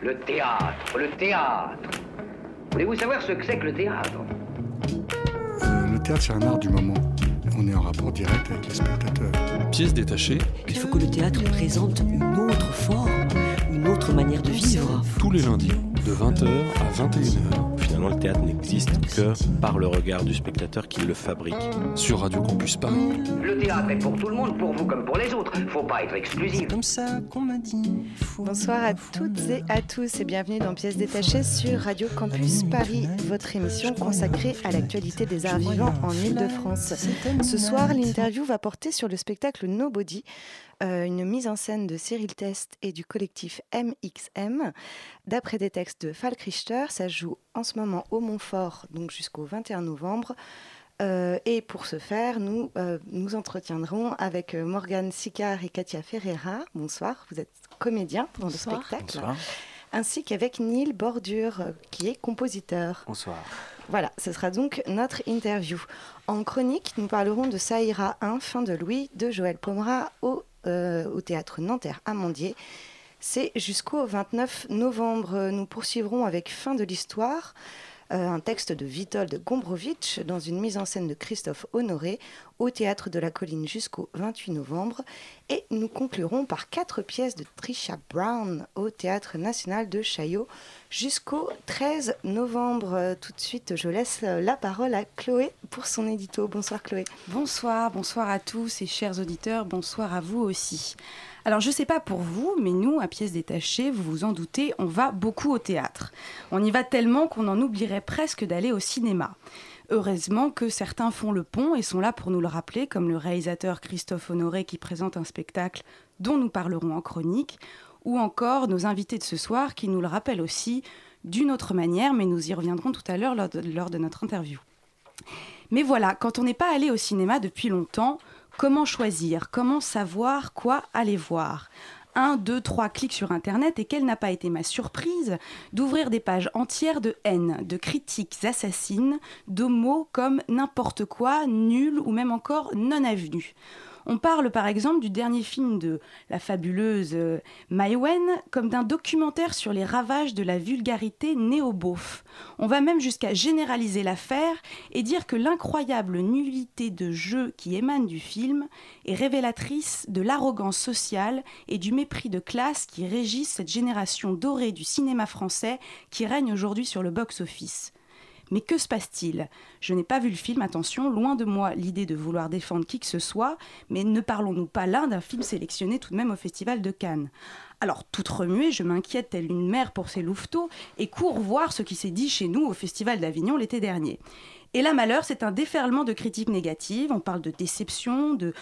Le théâtre, le théâtre. Voulez-vous savoir ce que c'est que le théâtre? Euh, le théâtre, c'est un art du moment. On est en rapport direct avec les spectateurs. Pièce détachée, Il faut que le théâtre présente une autre forme, une autre manière de vivre. tous les lundis, de 20h à 21h, Finalement, le théâtre n'existe que par le regard du spectateur qui le fabrique. sur Radio Campus Paris. Le théâtre est pour tout le monde, pour vous comme pour les autres. Faut pas être exclusif. comme ça qu'on m'a dit. Bonsoir à toutes et à tous et bienvenue dans Pièces détachées sur Radio Campus Paris, votre émission consacrée à l'actualité des arts vivants en Ile-de-France. Ce soir, l'interview va porter sur le spectacle Nobody, euh, une mise en scène de Cyril Test et du collectif MXM. D'après des textes de Falk Richter, ça joue en ce moment au Montfort, donc jusqu'au 21 novembre. Euh, et pour ce faire, nous euh, nous entretiendrons avec Morgane Sicard et Katia Ferreira. Bonsoir, vous êtes comédien dans le spectacle. Ainsi qu'avec Neil Bordure, qui est compositeur. Bonsoir. Voilà, ce sera donc notre interview. En chronique, nous parlerons de Saïra 1, fin de Louis, de Joël Pomera au, euh, au théâtre Nanterre Amandier. C'est jusqu'au 29 novembre. Nous poursuivrons avec Fin de l'histoire, un texte de Witold Gombrowicz dans une mise en scène de Christophe Honoré au théâtre de la Colline jusqu'au 28 novembre. Et nous conclurons par quatre pièces de Trisha Brown au théâtre national de Chaillot jusqu'au 13 novembre. Euh, Tout de suite, je laisse euh, la parole à Chloé pour son édito. Bonsoir Chloé. Bonsoir, bonsoir à tous et chers auditeurs, bonsoir à vous aussi. Alors je ne sais pas pour vous, mais nous, à pièces détachées, vous vous en doutez, on va beaucoup au théâtre. On y va tellement qu'on en oublierait presque d'aller au cinéma. Heureusement que certains font le pont et sont là pour nous le rappeler, comme le réalisateur Christophe Honoré qui présente un spectacle dont nous parlerons en chronique, ou encore nos invités de ce soir qui nous le rappellent aussi d'une autre manière, mais nous y reviendrons tout à l'heure lors de- notre interview. Mais voilà, quand on n'est pas allé au cinéma depuis longtemps, comment choisir? Comment savoir quoi aller voir? Un, deux, trois clics sur Internet et quelle n'a pas été ma surprise? D'ouvrir des pages entières de haine, de critiques assassines, de mots comme n'importe quoi, nul ou même encore non avenu. On parle par exemple du dernier film de la fabuleuse euh, Maïwen comme d'un documentaire sur les ravages de la vulgarité néo-beauf. On va même jusqu'à généraliser l'affaire et dire que l'incroyable nullité de jeu qui émane du film est révélatrice de l'arrogance sociale et du mépris de classe qui régissent cette génération dorée du cinéma français qui règne aujourd'hui sur le box-office. Mais que se passe-t-il? Je n'ai pas vu le film, attention, loin de moi l'idée de vouloir défendre qui que ce soit, mais ne parlons-nous pas là d'un film sélectionné tout de même au Festival de Cannes? Alors, toute remuée, je m'inquiète telle une mère pour ses louveteaux et cours voir ce qui s'est dit chez nous au Festival d'Avignon l'été dernier. Et là, malheur, c'est un déferlement de critiques négatives, on parle de déception, de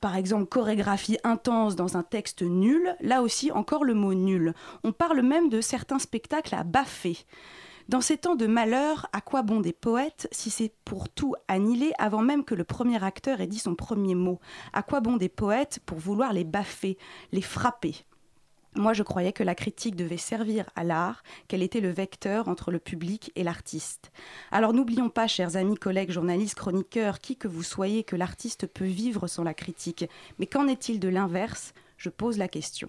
par exemple, chorégraphie intense dans un texte nul, là aussi encore le mot nul. On parle même de certains spectacles à baffer. Dans ces temps de malheur, à quoi bon des poètes si c'est pour tout annihiler avant même que le premier acteur ait dit son premier mot? À quoi bon des poètes pour vouloir les baffer, les frapper? Moi, je croyais que la critique devait servir à l'art, qu'elle était le vecteur entre le public et l'artiste. Alors n'oublions pas, chers amis, collègues, journalistes, chroniqueurs, qui que vous soyez, que l'artiste peut vivre sans la critique. Mais qu'en est-il de l'inverse? Je pose la question.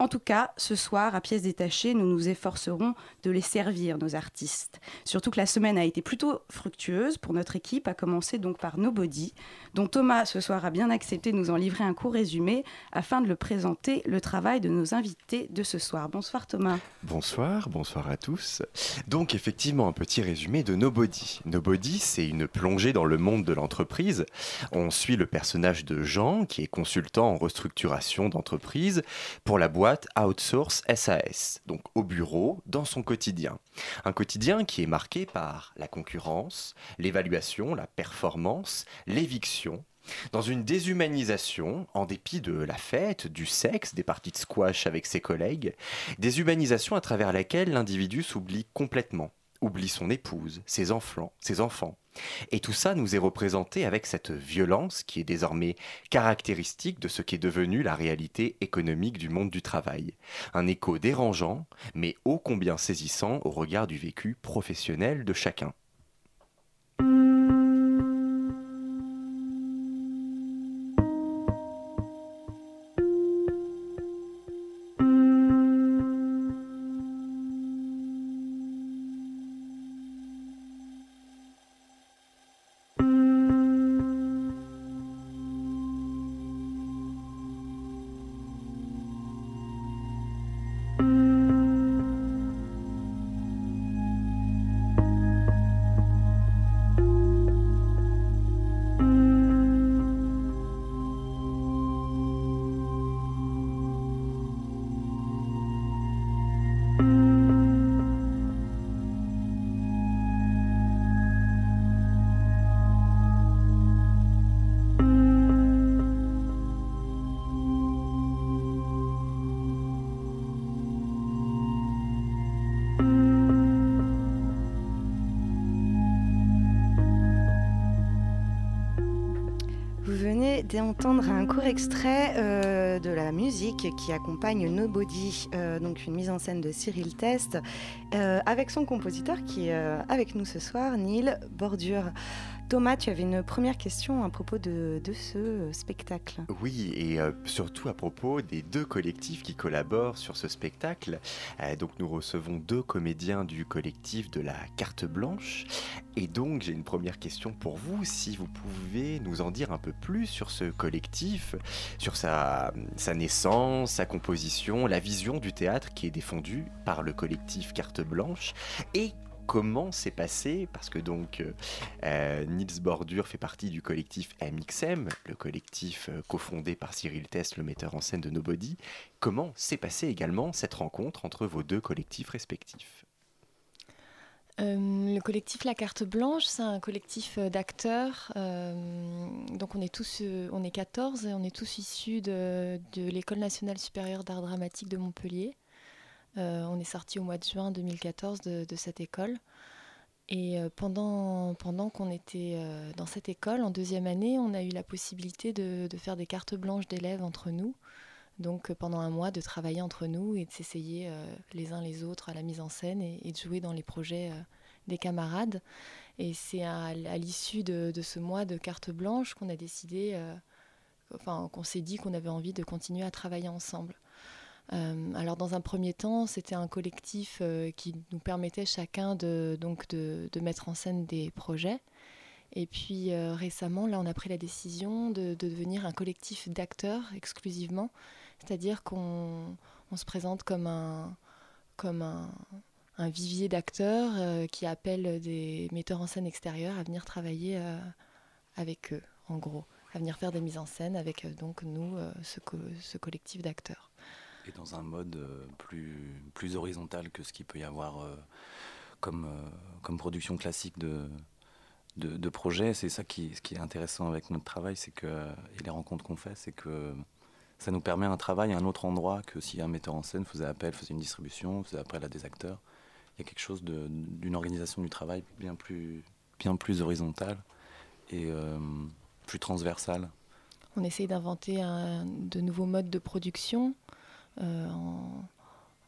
En tout cas, ce soir, à pièces détachées, nous nous efforcerons de les servir, nos artistes. Surtout que la semaine a été plutôt fructueuse pour notre équipe, à commencer donc par Nobody, dont Thomas ce soir a bien accepté de nous en livrer un court résumé afin de le présenter le travail de nos invités de ce soir. Bonsoir Thomas. Bonsoir, bonsoir à tous. Donc effectivement, un petit résumé de Nobody. Nobody, c'est une plongée dans le monde de l'entreprise. On suit le personnage de Jean, qui est consultant en restructuration d'entreprise pour la boîte Outsource SAS, donc au bureau, dans son quotidien. Un quotidien qui est marqué par la concurrence, l'évaluation, la performance, l'éviction, dans une déshumanisation, en dépit de la fête, du sexe, des parties de squash avec ses collègues, déshumanisation à travers laquelle l'individu s'oublie complètement, oublie son épouse, ses enfants, ses enfants. Et tout ça nous est représenté avec cette violence qui est désormais caractéristique de ce qu'est devenu la réalité économique du monde du travail. Un écho dérangeant, mais ô combien saisissant au regard du vécu professionnel de chacun. D'entendre un court extrait euh, de la musique qui accompagne Nobody, euh, donc une mise en scène de Cyril Test, euh, avec son compositeur qui est avec nous ce soir, Neil Bordure. Thomas, tu avais une première question à propos de, ce spectacle. Oui, et euh, surtout à propos des deux collectifs qui collaborent sur ce spectacle. Euh, donc nous recevons deux comédiens du collectif de la Carte Blanche. Et donc j'ai une première question pour vous, si vous pouvez nous en dire un peu plus sur ce collectif, sur sa, sa naissance, sa composition, la vision du théâtre qui est défendue par le collectif Carte Blanche, et comment c'est passé Parce que donc euh, euh, Nils Bordure fait partie du collectif MXM, le collectif euh, cofondé par Cyril Test, le metteur en scène de Nobody. Comment s'est passée également cette rencontre entre vos deux collectifs respectifs? Le collectif La Carte Blanche, c'est un collectif d'acteurs. donc on est tous, on est 14 et on est tous issus de l'École nationale supérieure d'art dramatique de Montpellier. Euh, on est sorti au mois de juin 2014 de, cette école. Et euh, pendant, pendant qu'on était euh, dans cette école, en deuxième année, on a eu la possibilité de, faire des cartes blanches d'élèves entre nous. Donc pendant un mois, de travailler entre nous et de s'essayer les uns les autres à la mise en scène et, de jouer dans les projets des camarades. Et c'est à, l'issue de, ce mois de cartes blanches qu'on a décidé, enfin qu'on s'est dit qu'on avait envie de continuer à travailler ensemble. Euh, alors dans un premier temps, c'était un collectif euh, qui nous permettait chacun de, donc de, mettre en scène des projets. Et puis euh, récemment, là, on a pris la décision de, devenir un collectif d'acteurs exclusivement, c'est-à-dire qu'on se présente comme un, comme un, vivier d'acteurs qui appelle des metteurs en scène extérieurs à venir travailler avec eux, en gros, à venir faire des mises en scène avec donc nous, ce collectif d'acteurs dans un mode euh, plus, plus horizontal que ce qu'il peut y avoir euh, comme, euh, comme production classique de, de, projets. C'est ça qui, ce qui est intéressant avec notre travail, c'est que, et les rencontres qu'on fait, c'est que ça nous permet un travail à un autre endroit que si un metteur en scène faisait appel, faisait une distribution, faisait appel à des acteurs. Il y a quelque chose d'une organisation du travail bien plus, bien plus horizontale et plus transversale. On essaye d'inventer de nouveaux modes de production euh,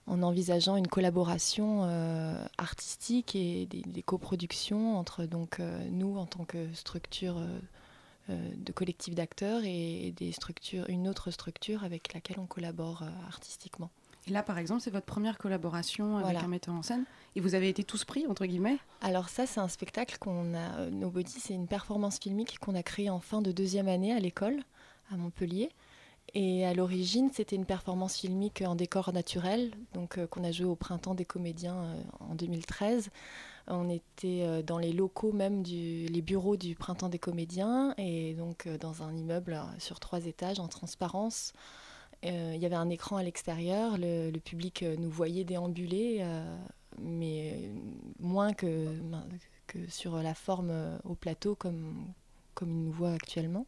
en, envisageant une collaboration euh, artistique et des, coproductions entre donc, euh, nous en tant que structure de collectif d'acteurs et des structures, une autre structure avec laquelle on collabore artistiquement. Et là, par exemple, c'est votre première collaboration avec un metteur en scène Et vous avez été tous pris, entre guillemets? Alors ça, c'est un spectacle qu'on a... Nobody, c'est une performance filmique qu'on a créée en fin de deuxième année à l'école, à Montpellier. Et à l'origine, c'était une performance filmique en décor naturel, donc euh, qu'on a joué au Printemps des comédiens euh, en 2013. On était euh, dans les locaux même du les bureaux du Printemps des comédiens et donc dans un immeuble sur trois étages en transparence. Il y avait un écran à l'extérieur, le, public nous voyait déambuler, mais moins que, sur la forme au plateau comme, comme il nous voit actuellement.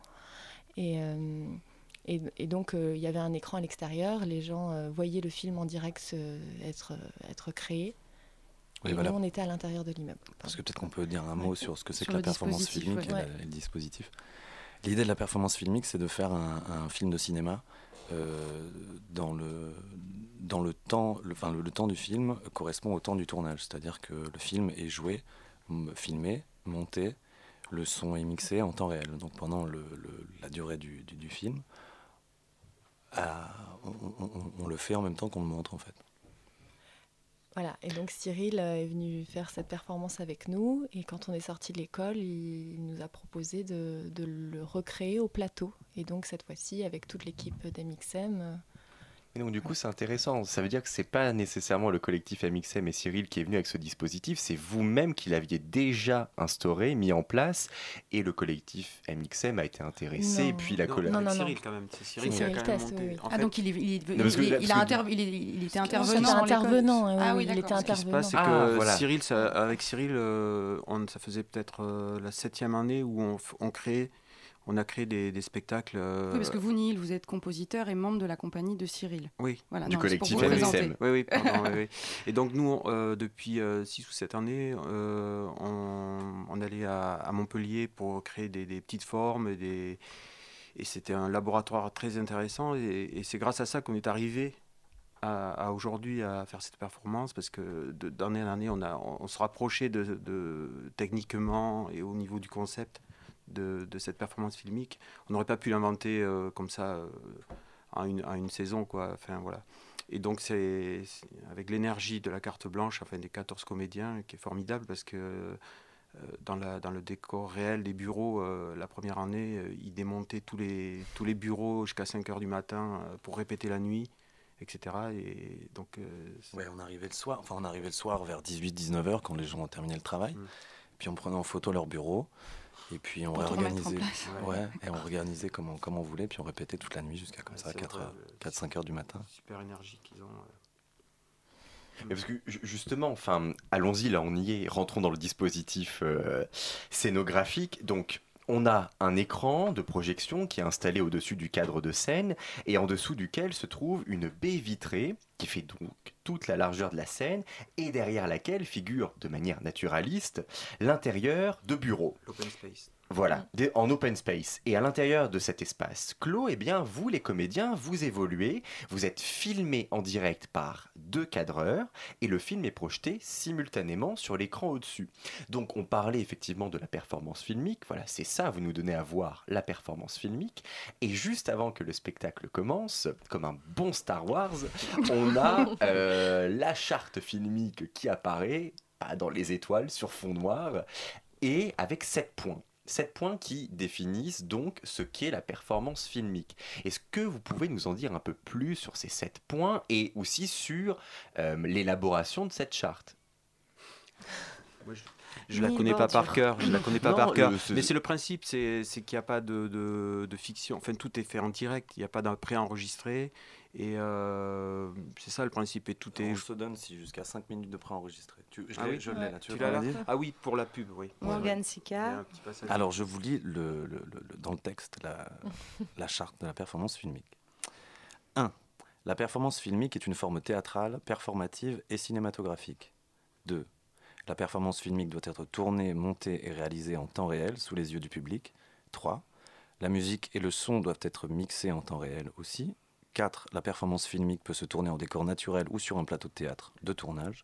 Et, donc, euh, il y avait un écran à l'extérieur, les gens euh, voyaient le film en direct être, euh, être créé. et nous, on était à l'intérieur de l'immeuble. Parce que peut-être qu'on peut dire un mot sur ce que c'est que la performance filmique et, le dispositif. L'idée de la performance filmique, c'est de faire un, film de cinéma dans, le, dans le temps, le, enfin, le, temps du film correspond au temps du tournage. C'est-à-dire que le film est joué, filmé, monté, le son est mixé en temps réel. Donc pendant le, la durée du, du film, on, le fait en même temps qu'on le montre en fait. Voilà, et donc Cyril euh, est venu faire cette performance avec nous, et quand on est sorti de l'école, il nous a proposé de, de, le recréer au plateau. Et donc cette fois-ci, avec toute l'équipe d'MXM, et donc du coup c'est intéressant, ça veut dire que c'est pas nécessairement le collectif MXM et Cyril qui est venu avec ce dispositif, c'est vous-même qui l'aviez déjà instauré, mis en place, et le collectif MXM a été intéressé, et puis la collaboration. Non, Cyril quand même, c'est Cyril qui a quand même monté. ah donc il, il, il, il a il, était intervenant. intervenant, ah oui, il était intervenant. Ce qui se passe, c'est que ah, Cyril, avec Cyril, euh, on, ça faisait peut-être euh, la septième année où on, on crée on a créé des, spectacles. Oui, parce que vous, Neil, vous êtes compositeur et membre de la compagnie de Cyril. Oui, voilà, du collectif MSM. Oui, oui, pardon, oui, Et donc, nous, euh, depuis 6 euh, ou 7 années, euh, on, allait à, Montpellier pour créer des, petites formes, des, et c'était un laboratoire très intéressant. Et, c'est grâce à ça qu'on est arrivé à, aujourd'hui à faire cette performance parce que d'année en année, on, a, on, se rapprochait de, techniquement et au niveau du concept de, cette performance filmique. On n'aurait pas pu l'inventer euh, comme ça euh, à, une, une, saison. Quoi. Enfin, voilà. Et donc, c'est avec l'énergie de la carte blanche, enfin des 14 comédiens, qui est formidable parce que euh, dans, la, dans le décor réel des bureaux, la première année, ils démontaient tous les, tous les bureaux jusqu'à 5 h du matin pour répéter la nuit, etc. Et donc, ouais, on arrivait le soir, enfin on arrivait le soir vers 18-19 h quand les gens ont terminé le travail. Mm. Puis on prenait en photo leur bureau. Et puis on réorganisait, ouais, et on organisait comme on, comme on voulait, puis on répétait toute la nuit jusqu'à comme ça, 4-5 heures du matin. Super énergie qu'ils ont parce que justement, enfin, allons-y, là on y est, rentrons dans le dispositif euh, scénographique. Donc, on a un écran de projection qui est installé au-dessus du cadre de scène et en dessous duquel se trouve une baie vitrée qui fait donc toute la largeur de la scène et derrière laquelle figure de manière naturaliste l'intérieur de bureaux. L'open space. Voilà, en open space. Et à l'intérieur de cet espace clos, eh bien, vous, les comédiens, vous évoluez. Vous êtes filmés en direct par deux cadreurs et le film est projeté simultanément sur l'écran au-dessus. Donc, on parlait effectivement de la performance filmique. Voilà, c'est ça, vous nous donnez à voir la performance filmique. Et juste avant que le spectacle commence, comme un bon Star Wars, on a euh, la charte filmique qui apparaît ah, dans les étoiles sur fond noir et avec sept points sept points qui définissent donc ce qu'est la performance filmique. Est-ce que vous pouvez nous en dire un peu plus sur ces sept points et aussi sur euh, l'élaboration de cette charte? Je, ne la connais pas par cœur, je la connais pas par cœur. Mais c'est le principe, c'est qu'il n'y a pas de, de, fiction. Enfin, tout est fait en direct. Il n'y a pas d'un pré-enregistré. Et euh, c'est ça le principe. Et tout est. On se donne si jusqu'à 5 minutes de préenregistré. Tu, je ah l'ai, là. Tu, l'as là Ah oui, pour la pub, oui. Morgan Sika. Alors je vous lis le, le, dans le texte la, la charte de la performance filmique. 1. La performance filmique est une forme théâtrale, performative et cinématographique. 2. La performance filmique doit être tournée, montée et réalisée en temps réel sous les yeux du public. 3. La musique et le son doivent être mixés en temps réel aussi. 4. La performance filmique peut se tourner en décor naturel ou sur un plateau de théâtre de tournage.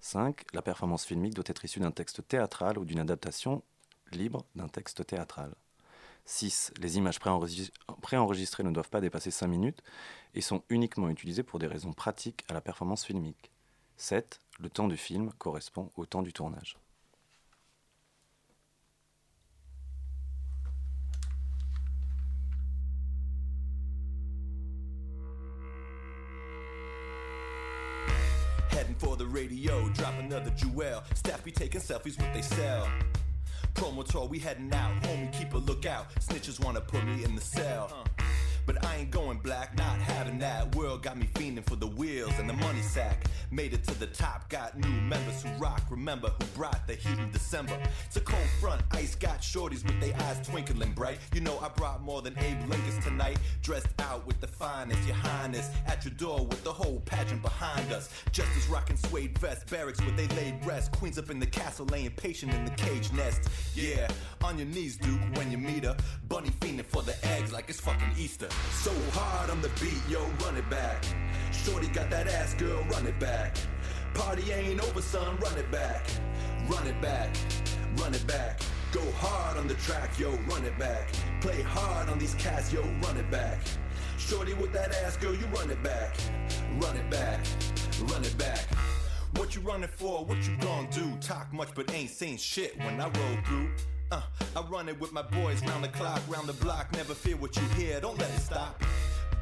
5. La performance filmique doit être issue d'un texte théâtral ou d'une adaptation libre d'un texte théâtral. 6. Les images préenregistrées ne doivent pas dépasser 5 minutes et sont uniquement utilisées pour des raisons pratiques à la performance filmique. 7. Le temps du film correspond au temps du tournage. For the radio. Drop another jewel. Staff be taking selfies with they sell. Promo tour, we heading out. Homie, keep a lookout. Snitches wanna put me in the cell. But I ain't going black, not having that. World got me fiending for the wheels and the money sack. Made it to the top, got new members who rock. Remember who brought the heat in December. It's a cold front, ice got shorties with their eyes twinkling bright. You know I brought more than Abe Lincoln's tonight. Dressed out with the finest, your highness. At your door with the whole pageant behind us. Justice rocking suede vest, barracks where they laid rest. Queens up in the castle laying patient in the cage nest. Yeah, on your knees, Duke, when you meet her. Bunny fiending for the eggs like it's fucking Easter. So hard on the beat, yo, run it back. Shorty got that ass, girl, run it back. Party ain't over, son, run it back. Run it back, run it back. Go hard on the track, yo, run it back. Play hard on these cats, yo, run it back. Shorty with that ass, girl, you run it back. Run it back, run it back. What you running for? What you gonna do? Talk much but ain't saying shit when I roll through. Uh, I run it with my boys round the clock, round the block. Never fear what you hear, don't let it stop.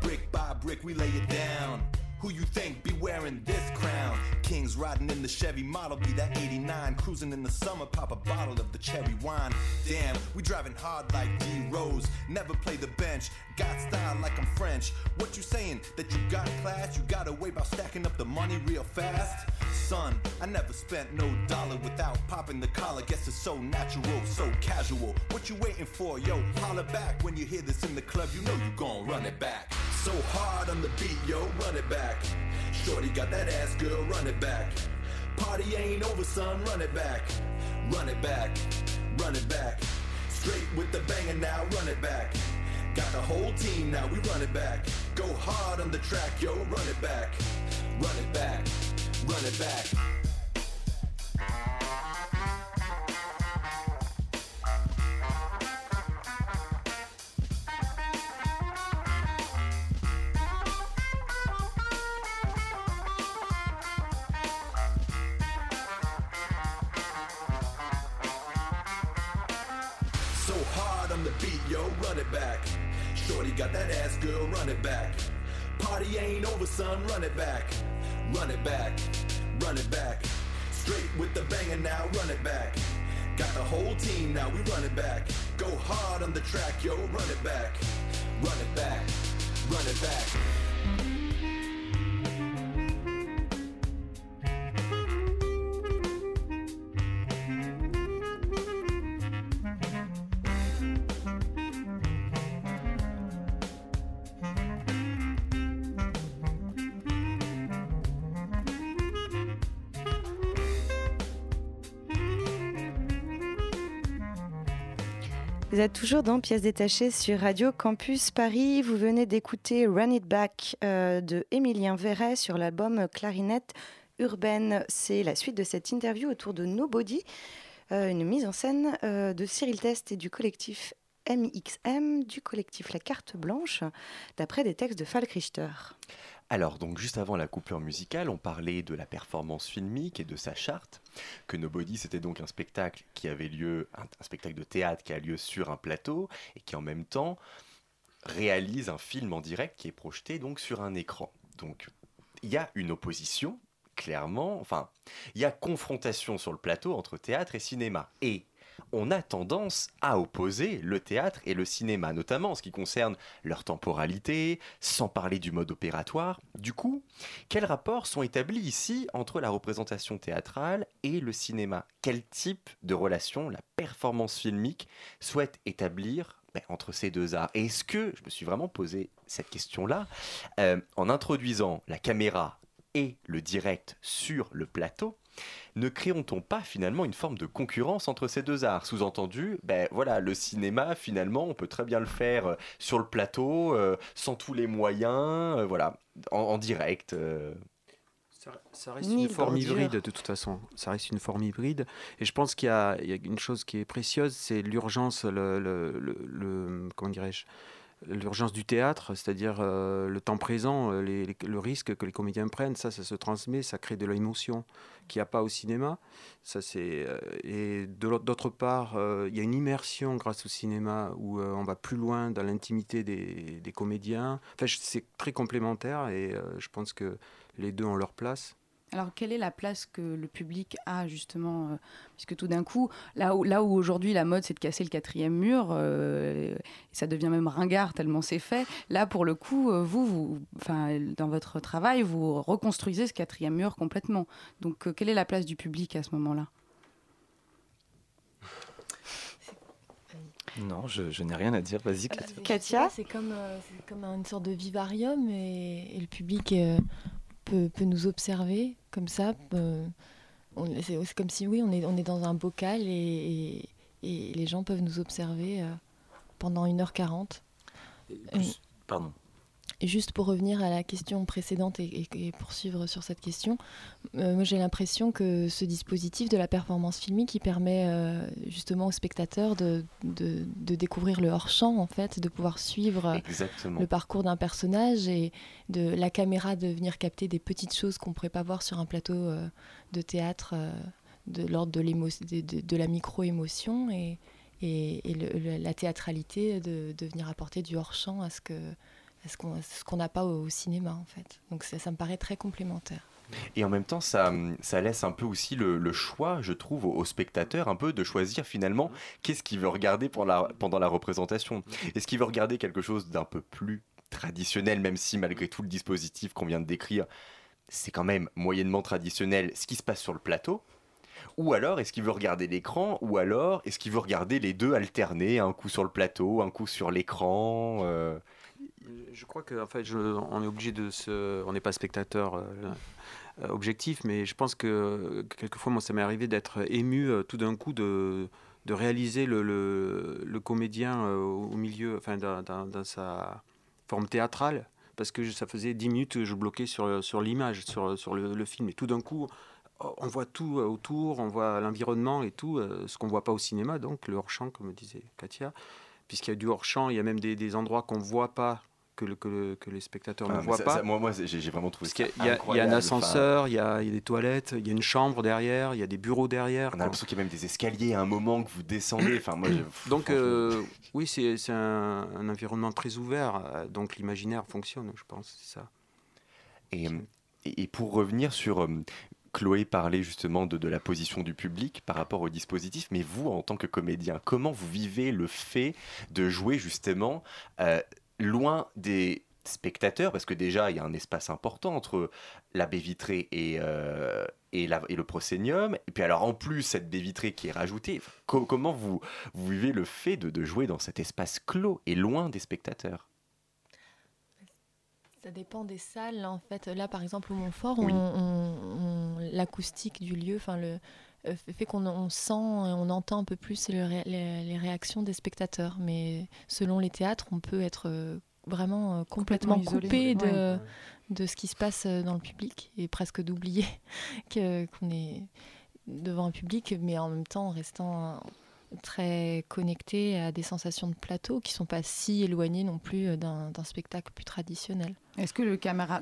Brick by brick, we lay it down. Who you think be wearing this crown? Kings riding in the Chevy model, be that 89. Cruising in the summer, pop a bottle of the cherry wine. Damn, we driving hard like D Rose. Never play the bench, got style like I'm French. What you saying? That you got class? You got away by stacking up the money real fast? Son, I never spent no dollar without popping the collar. Guess it's so natural, so casual. What you waiting for? Yo, holler back when you hear this in the club. You know you gon' run it back. So hard on the beat, yo, run it back. Shorty got that ass, girl, run it back. Party ain't over, son, run it back. Run it back, run it back. Straight with the banger now, run it back. Got the whole team now, we run it back. Go hard on the track, yo, run it back. Run it back, run it back. Yo, run it back. Shorty got that ass, girl, run it back. Party ain't over, son, run it back. Run it back, run it back. Straight with the banger now, run it back. Got the whole team now, we run it back. Go hard on the track, yo, run it back. Run it back, run it back. Vous êtes toujours dans Pièces détachées sur Radio Campus Paris. Vous venez d'écouter Run It Back euh, de Émilien Verret sur l'album Clarinette urbaine. C'est la suite de cette interview autour de Nobody, euh, une mise en scène euh, de Cyril Test et du collectif MXM, du collectif La Carte Blanche, d'après des textes de Falk Richter. Alors, donc juste avant la coupure musicale, on parlait de la performance filmique et de sa charte. Que Nobody, c'était donc un spectacle qui avait lieu, un, spectacle de théâtre qui a lieu sur un plateau et qui en même temps réalise un film en direct qui est projeté donc sur un écran. Donc, il y a une opposition, clairement, enfin, il y a confrontation sur le plateau entre théâtre et cinéma. Et on a tendance à opposer le théâtre et le cinéma, notamment en ce qui concerne leur temporalité, sans parler du mode opératoire. Du coup, quels rapports sont établis ici entre la représentation théâtrale et le cinéma? Quel type de relation la performance filmique souhaite établir ben, entre ces deux arts? Est-ce que, je me suis vraiment posé cette question-là, euh, en introduisant la caméra et le direct sur le plateau, ne créons-on pas finalement une forme de concurrence entre ces deux arts? Sous-entendu, ben voilà, le cinéma finalement, on peut très bien le faire euh, sur le plateau, euh, sans tous les moyens, euh, voilà, en, en direct. euh. Ça, reste une forme hybride de toute façon. Ça reste une forme hybride. Et je pense qu'il y, a il y a une chose qui est précieuse, c'est l'urgence, le, le- le- le- comment dirais-je, l'urgence du théâtre, c'est-à-dire euh, le temps présent, euh, le risque que les comédiens prennent. Ça, ça se transmet, ça crée de l'émotion qu'il n'y a pas au cinéma. Ça, euh, et d'autre part, il y a une immersion grâce au cinéma où on va plus loin dans l'intimité des, des comédiens. Enfin, c'est très complémentaire et je pense que les deux ont leur place. Alors, quelle est la place que le public a justement euh, Puisque tout d'un coup, là où, là où aujourd'hui la mode c'est de casser le quatrième mur, euh, et ça devient même ringard tellement c'est fait. Là, pour le coup, euh, vous, vous dans votre travail, vous reconstruisez ce quatrième mur complètement. Donc, euh, quelle est la place du public à ce moment-là? Non, je, je n'ai rien à dire. Vas-y, Katia. Pas, C'est comme, euh, c'est comme une sorte de vivarium et, et le public euh, peut, peut nous observer comme ça. euh, c'est comme si, oui, on est, on est dans un bocal et, et- les gens peuvent nous observer euh, pendant 1h40. Plus- Pardon. Et juste pour revenir à la question précédente et, et- et poursuivre sur cette question, euh, j'ai l'impression que ce dispositif de la performance filmique qui permet euh, justement aux spectateurs de, de- de découvrir le hors-champ en fait, de pouvoir suivre euh, Exactement. le parcours d'un personnage et de la caméra de venir capter des petites choses qu'on ne pourrait pas voir sur un plateau euh, de théâtre de l'ordre de, de, la micro-émotion et, et, et le- le- la théâtralité de, de venir apporter du hors-champ à ce que ce qu'on n'a pas au, cinéma en fait. Donc ça, me paraît très complémentaire. Et en même temps, ça, laisse un peu aussi le, choix, je trouve, au, spectateur, un peu de choisir finalement qu'est-ce qu'il veut regarder pendant la représentation. Est-ce qu'il veut regarder quelque chose d'un peu plus traditionnel, même si malgré tout le dispositif qu'on vient de décrire, c'est quand même moyennement traditionnel ce qui se passe sur le plateau? Ou alors, est-ce qu'il veut regarder l'écran? Ou alors, est-ce qu'il veut regarder les deux alternés Un coup sur le plateau, un coup sur l'écran euh, Je crois que en fait, on est obligé de se. On n'est pas spectateur euh, euh, objectif, mais je pense que quelquefois, moi, ça m'est arrivé d'être ému euh, tout d'un coup de de réaliser le, le, comédien au milieu, enfin, dans, sa forme théâtrale, parce que ça faisait 10 minutes que je bloquais sur, sur l'image, sur, sur le, film. Et tout d'un coup, on voit tout autour, on voit l'environnement et tout, ce qu'on voit pas au cinéma, donc le hors-champ, comme disait Katia. Puisqu'il y a du hors-champ, il y a même des, des endroits qu'on ne voit pas que, que, les spectateurs ne ah, voient pas. moi, moi j'ai vraiment trouvé ça il y, a, il y a un ascenseur, il, y a, il y, a, des toilettes, il y a une chambre derrière, il y a des bureaux derrière. On a l'impression qu'il y a même des escaliers à un moment que vous descendez. Enfin, moi, donc, euh, oui, c'est un, un, environnement très ouvert. Euh, donc, l'imaginaire fonctionne, je pense, c'est ça. Et, et, pour revenir sur. Euh, Chloé parlait justement de, de, la position du public par rapport au dispositif, mais vous, en tant que comédien, comment vous vivez le fait de jouer justement loin des spectateurs, parce que déjà, il y a un espace important entre la baie vitrée et, euh, et, la, et, le proscénium. Et puis alors, en plus, cette baie vitrée qui est rajoutée, comment vous, vous vivez le fait de, de, jouer dans cet espace clos et loin des spectateurs? Ça dépend des salles. En fait, là, par exemple, au Montfort, on, l'acoustique du lieu, enfin le fait qu'on sent et on entend un peu plus les, réactions des spectateurs. Mais selon les théâtres, on peut être euh, vraiment euh, complètement, coupé de, de ce qui se passe dans le public et presque d'oublier qu'on est devant un public, mais en même temps en restant très connecté à des sensations de plateau qui sont pas si éloignées non plus d'un spectacle plus traditionnel. Est-ce que le caméra,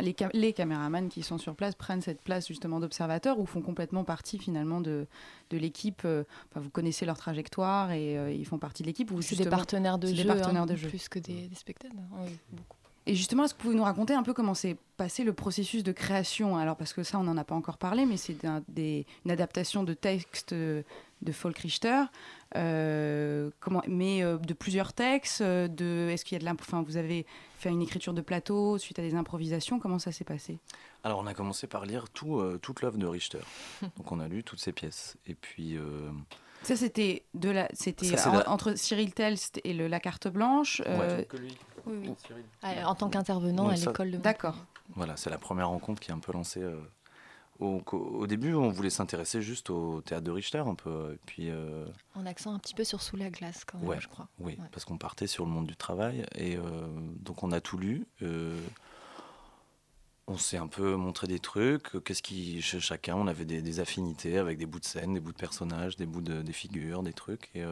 les, les, caméramans qui sont sur place prennent cette place justement d'observateur ou font complètement partie finalement de, de l'équipe euh, Vous connaissez leur trajectoire et euh, ils font partie de l'équipe C'est des partenaires de jeu, partenaires de jeu. plus que des, spectateurs. Oui, beaucoup. Et justement, est-ce que vous pouvez nous raconter un peu comment s'est passé le processus de création? Alors, parce que ça, on n'en a pas encore parlé, mais c'est une adaptation de texte de Folk Richter, euh, comment, mais euh, de plusieurs textes. Euh, de, est-ce qu'il y a de enfin, vous avez fait une écriture de plateau suite à des improvisations? Comment ça s'est passé? Alors, on a commencé par lire tout, toute l'œuvre de Richter. Donc, on a lu toutes ses pièces. Et puis. Ça, c'était, de la, c'était entre Cyril Telst et le, la carte blanche. que lui. Oui, oui. Ah, en tant qu'intervenant à l'école de. D'accord. Voilà, c'est la première rencontre qui a un peu lancé au, début, on voulait s'intéresser juste au théâtre de Richter un peu. Et puis, euh, En accent un petit peu sur Sous la glace, quand même, je crois. Oui, parce qu'on partait sur le monde du travail. Et euh, donc, on a tout lu. Euh, on s'est un peu montré des trucs. Qu'est-ce qui, chez chacun, on avait des, affinités avec des bouts de scène, des bouts de personnages, des bouts de des figures, des trucs. Et,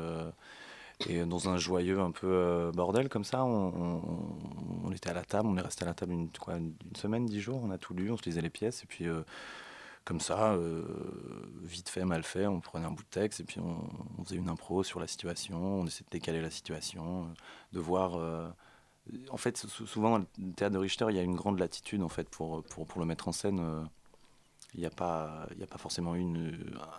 et dans un joyeux un peu bordel comme ça, on, était à la table, on est resté à la table une, semaine, dix jours, on a tout lu, on se lisait les pièces, et puis comme ça, euh, vite fait, mal fait, on prenait un bout de texte et puis on, faisait une impro sur la situation, on essayait de décaler la situation, euh, de voir. Euh, en fait, souvent le théâtre de Richter, il y a une grande latitude en fait pour, pour, pour le mettre en scène. Il n'y a, pas, a pas forcément une,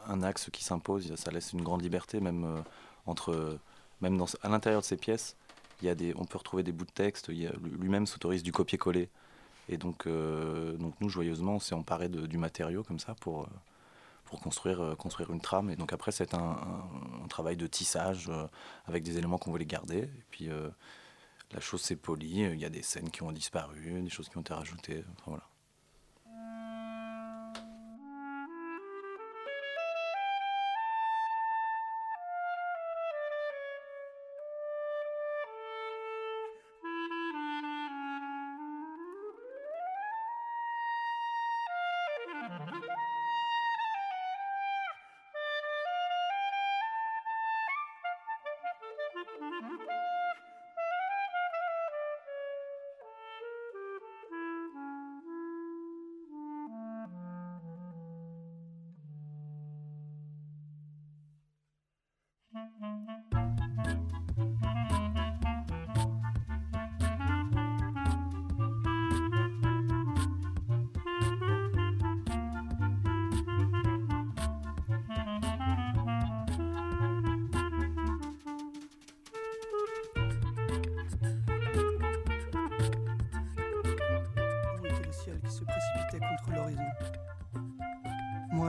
un axe qui s'impose, ça laisse une grande liberté, même, entre, même dans, à l'intérieur de ces pièces. Il y a des, on peut retrouver des bouts de texte, lui-même s'autorise du copier-coller. Et donc, euh, donc nous, joyeusement, on s'est emparé de, du matériau comme ça pour, euh, pour construire, euh, construire une trame. Et donc après, c'est un, un, travail de tissage avec des éléments qu'on voulait garder. Et puis la chose s'est polie. Il y a des scènes qui ont disparu, des choses qui ont été rajoutées. Voilà.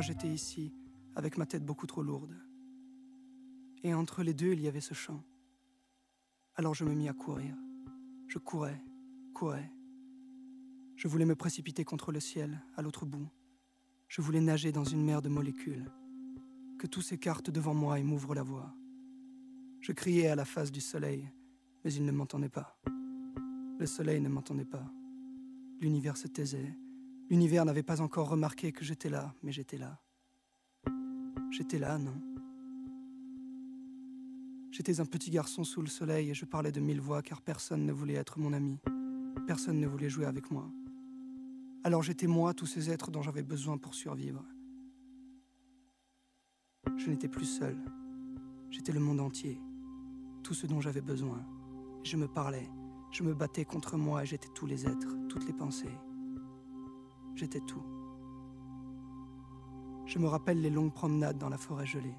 J'étais ici, avec ma tête beaucoup trop lourde. Et entre les deux, il y avait ce champ. Alors je me mis à courir. Je courais, courais. Je voulais me précipiter contre le ciel, à l'autre bout. Je voulais nager dans une mer de molécules. que tout s'écarte devant moi et m'ouvre la voie. Je criais à la face du soleil, mais il ne m'entendait pas. Le soleil ne m'entendait pas. L'univers se taisait. L'univers n'avait pas encore remarqué que j'étais là, mais j'étais là. J'étais là, non J'étais un petit garçon sous le soleil et je parlais de mille voix car personne ne voulait être mon ami. Personne ne voulait jouer avec moi. Alors j'étais moi, tous ces êtres dont j'avais besoin pour survivre. Je n'étais plus seul. J'étais le monde entier. Tout ce dont j'avais besoin. Je me parlais. Je me battais contre moi et j'étais tous les êtres, toutes les pensées. J'étais tout. Je me rappelle les longues promenades dans la forêt gelée.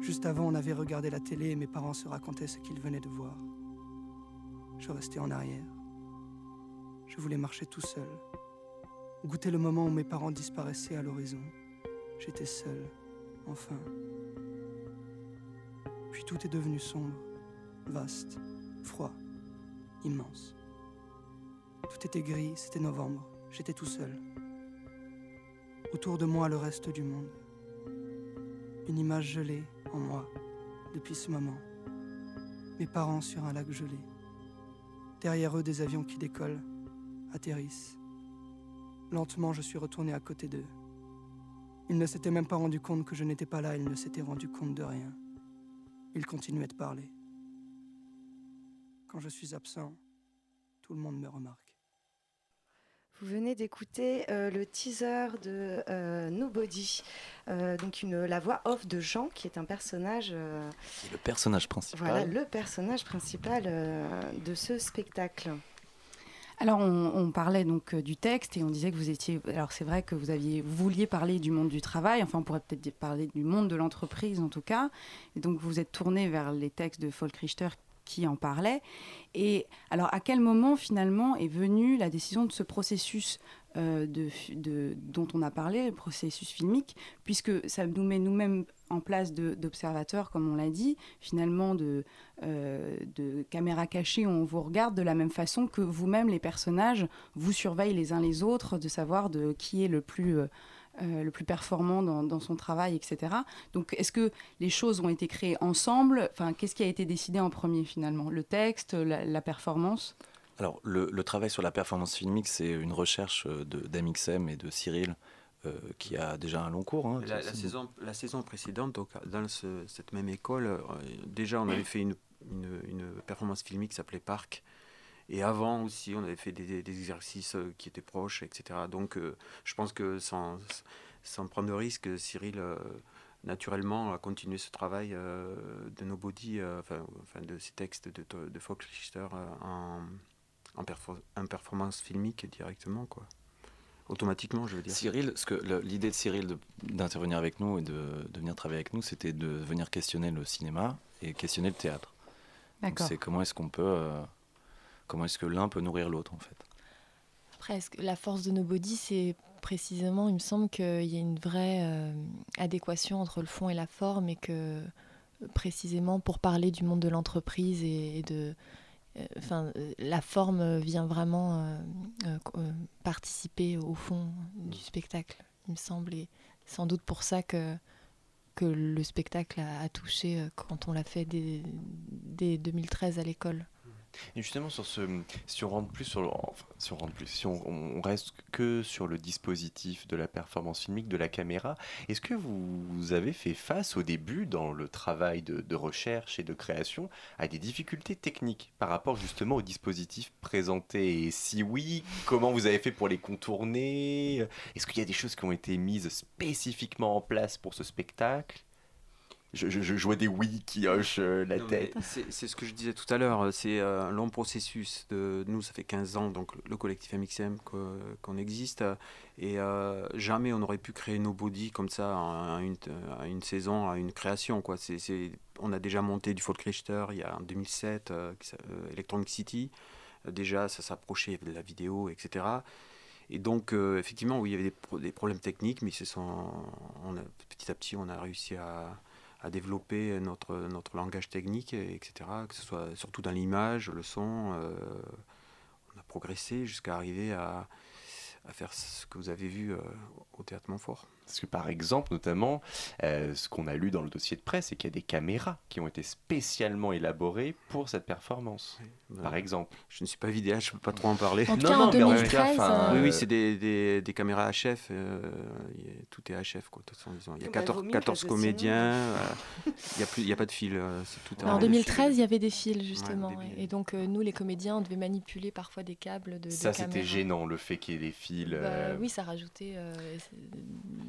Juste avant, on avait regardé la télé et mes parents se racontaient ce qu'ils venaient de voir. Je restais en arrière. Je voulais marcher tout seul, goûter le moment où mes parents disparaissaient à l'horizon. J'étais seul, enfin. Puis tout est devenu sombre, vaste, froid, immense. Tout était gris, c'était novembre, j'étais tout seul. Autour de moi, le reste du monde. Une image gelée en moi depuis ce moment. Mes parents sur un lac gelé. Derrière eux, des avions qui décollent, atterrissent. Lentement, je suis retourné à côté d'eux. Ils ne s'étaient même pas rendu compte que je n'étais pas là, ils ne s'étaient rendu compte de rien. Ils continuaient de parler. Quand je suis absent, tout le monde me remarque. Vous venez d'écouter euh, le teaser de euh, Nobody, euh, donc une, la voix off de Jean, qui est un personnage. le personnage principal. Voilà, le personnage principal de ce spectacle. Alors, on, on, parlait donc du texte et on disait que vous étiez. Alors, c'est vrai que vous aviez vous vouliez parler du monde du travail. Enfin, on pourrait peut-être parler du monde de l'entreprise en tout cas. Et donc, vous êtes tourné vers les textes de Folk Richter qui en parlait. Et alors, à quel moment finalement est venue la décision de ce processus euh, de, de, dont on a parlé, le processus filmique, puisque ça nous met nous-mêmes en place d'observateurs, comme on l'a dit, finalement de, euh, de caméras cachées on vous regarde de la même façon que vous-même, les personnages, vous surveillent les uns les autres, de savoir de qui est le plus... Euh, le plus performant dans, dans, son travail, etc. Donc, est-ce que les choses ont été créées ensemble? Enfin, qu'est-ce qui a été décidé en premier finalement? Le texte, la, la performance? Alors, le, le, travail sur la performance filmique, c'est une recherche d'Amixem et de Cyril. Euh, qui a déjà un long cours. Hein, la, la, saison, la, saison, précédente, donc, dans ce, cette même école, euh, déjà on avait fait une, une, une performance filmique qui s'appelait Parc, et avant aussi, on avait fait des, des exercices euh, qui étaient proches, etc. Donc, euh, je pense que sans, sans prendre de risque, Cyril, euh, naturellement, a continué ce travail euh, de Nobody, euh, enfin, enfin, de ces textes de, de, Fox Richter en, en, perfor en, performance filmique directement, quoi. Automatiquement, je veux dire. Cyril, ce que l'idée de Cyril d'intervenir avec nous et de, de venir travailler avec nous, c'était de venir questionner le cinéma et questionner le théâtre. D'accord. C'est comment est-ce qu'on peut euh, comment est-ce que l'un peut nourrir l'autre en fait la force de Nobody, c'est précisément, il me semble qu'il y a une vraie euh, adéquation entre le fond et la forme et que précisément pour parler du monde de l'entreprise et, de... Enfin, euh, la forme vient vraiment euh, participer au fond du spectacle, il me semble. Et sans doute pour ça que, que le spectacle a, touché quand on l'a fait dès 2013 à l'école. Et justement, sur ce, si on rentre plus sur le, si on rentre plus, si on, reste que sur le dispositif de la performance filmique de la caméra, est-ce que vous avez fait face au début dans le travail de, de, recherche et de création à des difficultés techniques par rapport justement au dispositif présenté? Et si oui, comment vous avez fait pour les contourner? Est-ce qu'il y a des choses qui ont été mises spécifiquement en place pour ce spectacle? Je, je, je, vois des oui qui hochent euh, la non, tête. C'est ce que je disais tout à l'heure, c'est euh, un long processus. De, nous, ça fait 15 ans, donc le collectif MXM qu'on qu existe, et euh, jamais on aurait pu créer nos bodies comme ça à une, à une saison, à une création. Quoi. C est, c est, on a déjà monté du Folk Richter il y a en 2007, euh, Electronic City. déjà, ça s'approchait de la vidéo, etc. Et donc, euh, effectivement, oui, il y avait des, pro des problèmes techniques, mais sont, on a, petit à petit, on a réussi à à développer notre, notre langage technique, etc., que ce soit surtout dans l'image, le son. Euh, on a progressé jusqu'à arriver à, à, faire ce que vous avez vu euh, au Théâtre Montfort. Parce que par exemple, notamment, euh, ce qu'on a lu dans le dossier de presse, c'est qu'il y a des caméras qui ont été spécialement élaborées pour cette performance. par exemple. Je ne suis pas vidéaste, je ne peux pas trop en parler. En cas, en 2013, oui, euh, oui, c'est des, des, des caméras HF. euh, tout est HF, quoi. de toute façon, disons. Il y a Bah, 14, vaut mieux 14 qu'elle se comédiens. Il n'y a, plus- il y a pas de fil. euh, tout En en 2013, il y avait des fils justement, ouais. et donc euh, nous, les comédiens, on devait manipuler parfois des câbles de, Ça, c'était gênant, le fait qu'il y ait des fils. Bah, oui, ça rajoutait euh,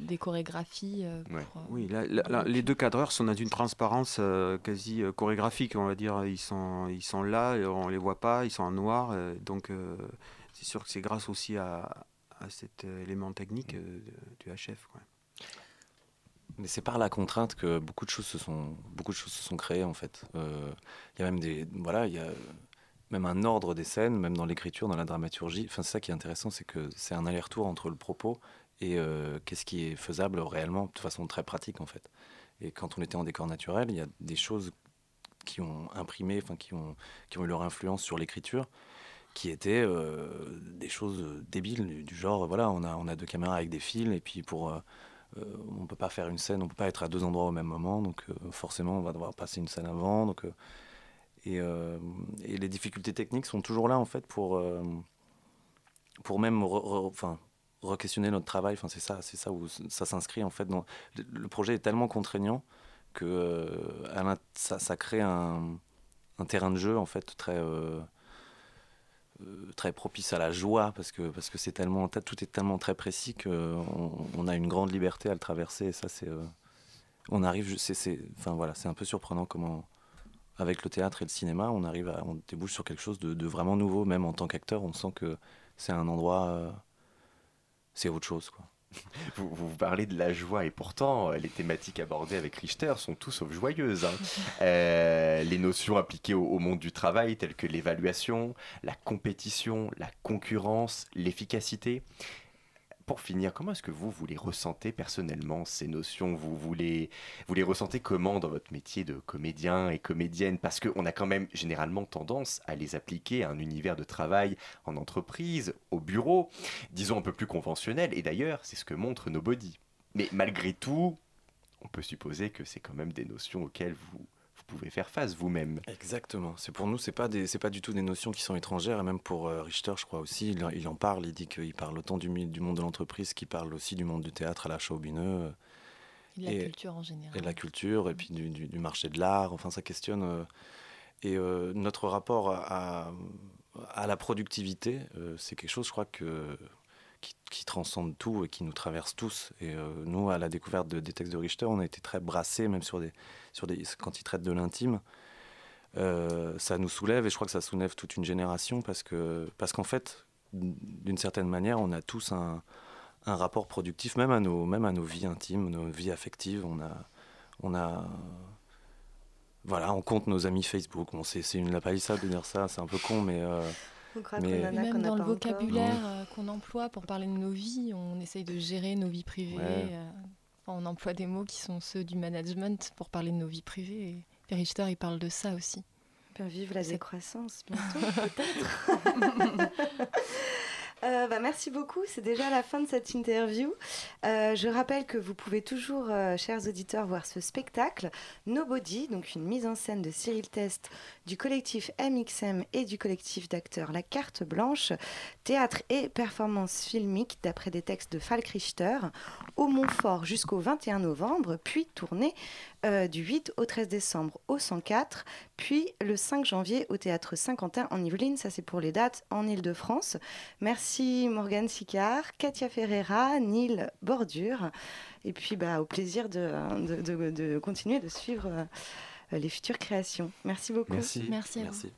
des chorégraphies. euh, pour, Ouais. euh, Oui, là, là, là, les deux cadreurs sont dans une transparence euh, quasi euh, chorégraphique, on va dire. Ils sont, ils sont là, on les voit pas, ils sont en noir. euh, donc, euh, c'est sûr que c'est grâce aussi à, à cet élément technique euh, du HF. quoi. Mais c'est par la contrainte que beaucoup de choses se sont, beaucoup de choses se sont créées en fait. Euh, Il y a même des, voilà, il y a même un ordre des scènes, même dans l'écriture, dans la dramaturgie. Enfin, c'est ça qui est intéressant, c'est que c'est un aller-retour entre le propos et euh, qu'est-ce qui est faisable réellement, de façon très pratique en fait. Et quand on était en décor naturel, il y a des choses qui ont imprimé, enfin qui ont, qui ont eu leur influence sur l'écriture, qui étaient euh, des choses débiles du, genre, voilà, on a, on a deux caméras avec des fils et puis pour euh, euh, on peut pas faire une scène, on peut pas être à deux endroits au même moment, donc forcément on va devoir passer une scène avant. Donc, et, et les difficultés techniques sont toujours là en fait pour, pour même enfin, re-questionner notre travail. Enfin, c'est ça, c'est ça où ça s'inscrit en fait. Le, projet est tellement contraignant que euh, ça, crée un, terrain de jeu en fait très euh, euh, très propice à la joie parce que parce que c'est tellement tout est tellement très précis qu'on on a une grande liberté à le traverser et ça c'est on arrive enfin voilà c'est un peu surprenant comment avec le théâtre et le cinéma on arrive à on débouche sur quelque chose de, vraiment nouveau même en tant qu'acteur on sent que c'est un endroit c'est autre chose quoi Vous, vous parlez de la joie et pourtant euh, les thématiques abordées avec Richter sont tout sauf joyeuses. hein. Euh, les notions appliquées au, au monde du travail telles que l'évaluation, la compétition, la concurrence, l'efficacité. Pour finir, comment est-ce que vous, vous les ressentez personnellement, ces notions? Vous, vous, les, vous les ressentez comment dans votre métier de comédien et comédienne? Parce qu'on a quand même généralement tendance à les appliquer à un univers de travail en entreprise, au bureau, disons un peu plus conventionnel. Et d'ailleurs, c'est ce que montre Nobody. Mais malgré tout, on peut supposer que c'est quand même des notions auxquelles vous pouvez faire face vous-même. Exactement. C'est pour nous, c'est pas des, c'est pas du tout des notions qui sont étrangères. Et même pour euh, Richter, je crois aussi, il, il en parle. Il dit qu'il parle autant du, monde de l'entreprise qu'il parle aussi du monde du théâtre à la Chaubineux. Et de la culture en général. Et de la culture, et puis du, du- du marché de l'art. Enfin, ça questionne. euh, et euh, notre rapport à, la productivité, euh, c'est quelque chose, je crois, que, qui, qui transcende tout et qui nous traverse tous. Et euh, nous, à la découverte de- des textes de Richter, on a été très brassés, même sur des, sur des, quand il traite de l'intime. Euh, ça nous soulève et je crois que ça soulève toute une génération parce que parce qu'en fait d'une certaine manière on a tous un, rapport productif même à nos même à nos vies intimes nos vies affectives on a on a voilà on compte nos amis Facebook c'est une la palissade de dire ça c'est un peu con mais euh, On croit mais- qu'on en a, Même dans le vocabulaire euh, qu'on emploie pour parler de nos vies, on essaye de gérer nos vies privées. Ouais. euh, enfin, on emploie des mots qui sont ceux du management pour parler de nos vies privées. Et Pierre Richter, il parle de ça aussi. Bien, vive la décroissance bientôt, peut-être. Euh, bah, merci beaucoup, c'est déjà la fin de cette interview. Euh, je rappelle que vous pouvez toujours, euh, chers auditeurs, voir ce spectacle Nobody, donc une mise en scène de Cyril Test du collectif MXM et du collectif d'acteurs La Carte Blanche, théâtre et performance filmique d'après des textes de Falk Richter, au Montfort jusqu'au 21 novembre, puis tournée du 8 au 13 décembre au 104, puis le 5 janvier au théâtre Saint-Quentin en Yvelines. Ça, c'est pour les dates en Ile-de-France. Merci Morgane Sicard, Katia Ferreira, Neil Bordure. Et puis, bah, au plaisir de, de- de- de continuer de suivre euh, les futures créations. Merci beaucoup. merci Merci à vous. merci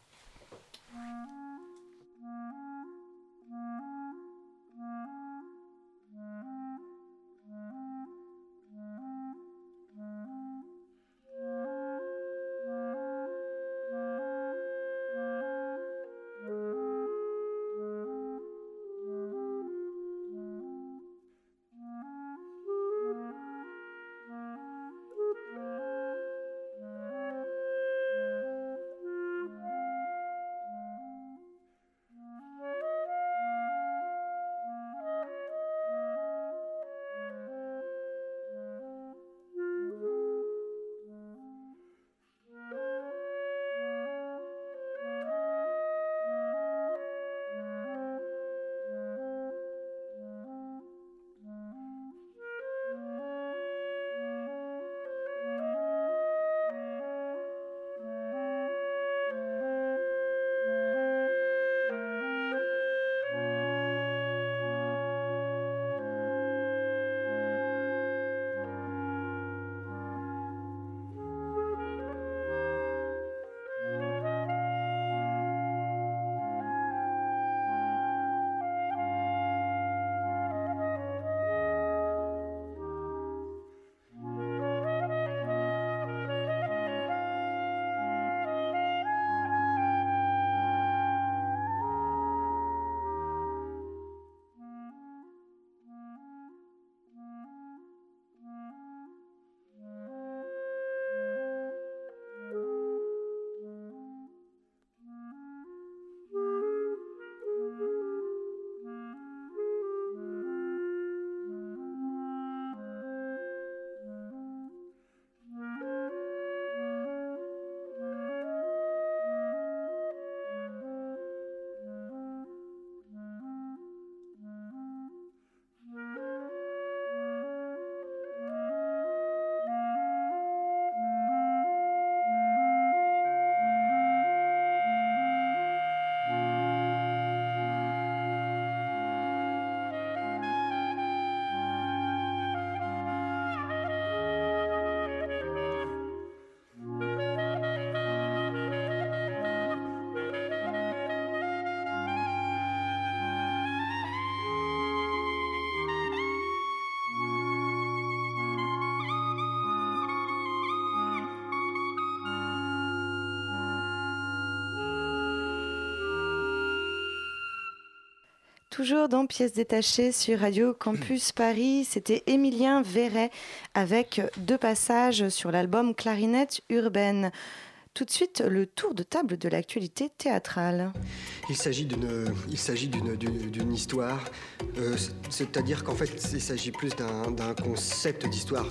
toujours dans Pièces détachées sur Radio Campus Paris. C'était Émilien Verret avec deux passages sur l'album Clarinette urbaine. Tout de suite, le tour de table de l'actualité théâtrale. Il s'agit d'une, histoire, euh, c'est-à-dire qu'en fait, il s'agit plus d'un concept d'histoire.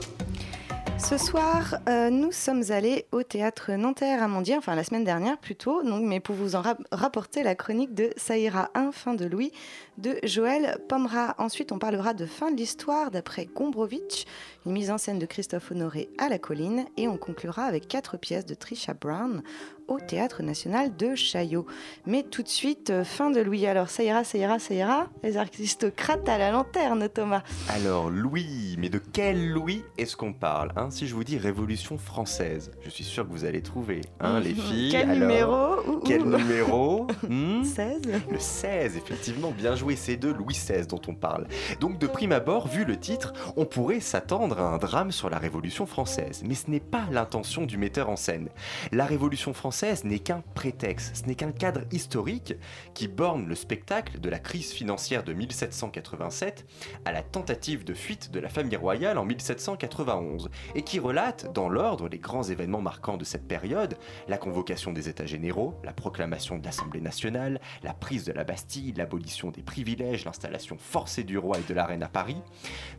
Ce soir, euh, nous sommes allés au théâtre Nanterre Amandier, enfin la semaine dernière plutôt, mais pour vous en rap- rapporter la chronique de Saïra 1, fin de Louis, de Joël Pomera. Ensuite, on parlera de Fin de l'histoire d'après Gombrowicz, une mise en scène de Christophe Honoré à la colline, et on conclura avec quatre pièces de Trisha Brown au Théâtre National de Chaillot. Mais tout de suite, euh, fin de Louis. Alors, ça ira, ça ira, ça ira. Les aristocrates à la lanterne, Thomas. Alors, Louis, mais de quel Louis est-ce qu'on parle hein? Si je vous dis Révolution française, je suis sûr que vous allez trouver, hein, les filles. Quel alors numéro Ouh, Quel numéro Hmm? 16 Le 16, effectivement, bien joué, c'est de Louis XVI dont on parle. Donc de prime abord, vu le titre, on pourrait s'attendre un drame sur la Révolution française. Mais ce n'est pas l'intention du metteur en scène. La Révolution française n'est qu'un prétexte, ce n'est qu'un cadre historique qui borne le spectacle de la crise financière de 1787 à la tentative de fuite de la famille royale en 1791 et qui relate dans l'ordre les grands événements marquants de cette période, la convocation des États généraux, la proclamation de l'Assemblée nationale, la prise de la Bastille, l'abolition des privilèges, l'installation forcée du roi et de la reine à Paris.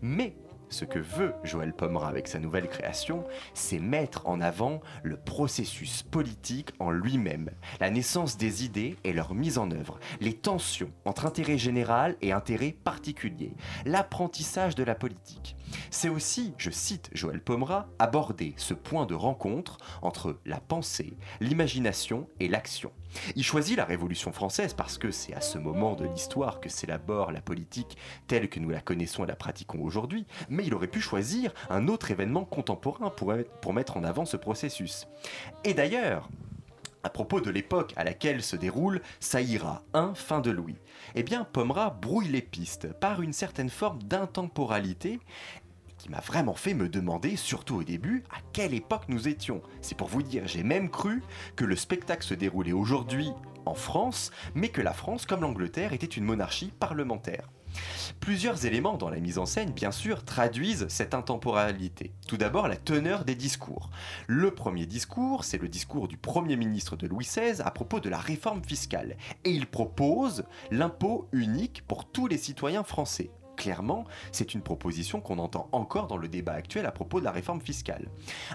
Mais ce que veut Joël Pomera avec sa nouvelle création, c'est mettre en avant le processus politique en lui-même, la naissance des idées et leur mise en œuvre, les tensions entre intérêt général et intérêt particulier, l'apprentissage de la politique. C'est aussi, je cite Joël Pomera, aborder ce point de rencontre entre la pensée, l'imagination et l'action. Il choisit la Révolution française parce que c'est à ce moment de l'histoire que s'élabore la politique telle que nous la connaissons et la pratiquons aujourd'hui, mais il aurait pu choisir un autre événement contemporain pour, mettre en avant ce processus. Et d'ailleurs, à propos de l'époque à laquelle se déroule Saïra 1 fin de Louis, eh bien Pomera brouille les pistes par une certaine forme d'intemporalité m'a vraiment fait me demander, surtout au début, à quelle époque nous étions. C'est pour vous dire, j'ai même cru que le spectacle se déroulait aujourd'hui en France, mais que la France, comme l'Angleterre, était une monarchie parlementaire. Plusieurs éléments dans la mise en scène, bien sûr, traduisent cette intemporalité. Tout d'abord, la teneur des discours. Le premier discours, c'est le discours du Premier ministre de Louis XVI à propos de la réforme fiscale. Et il propose l'impôt unique pour tous les citoyens français. Clairement, c'est une proposition qu'on entend encore dans le débat actuel à propos de la réforme fiscale.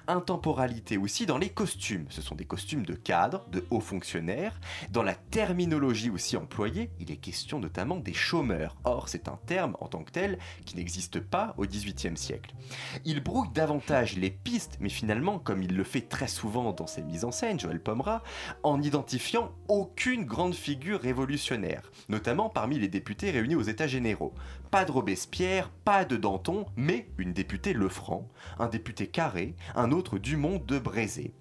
Intemporalité aussi dans les costumes. Ce sont des costumes de cadres, de hauts fonctionnaires. Dans la terminologie aussi employée, il est question notamment des chômeurs. Or, c'est un terme en tant que tel qui n'existe pas au XVIIIe siècle. Il brouille davantage les pistes, mais finalement, comme il le fait très souvent dans ses mises en scène, Joël Pomera, en identifiant aucune grande figure révolutionnaire, notamment parmi les députés réunis aux États généraux. Pas de Robespierre, pas de Danton, mais une députée Lefranc, un député Carré, un autre Dumont de Brézé.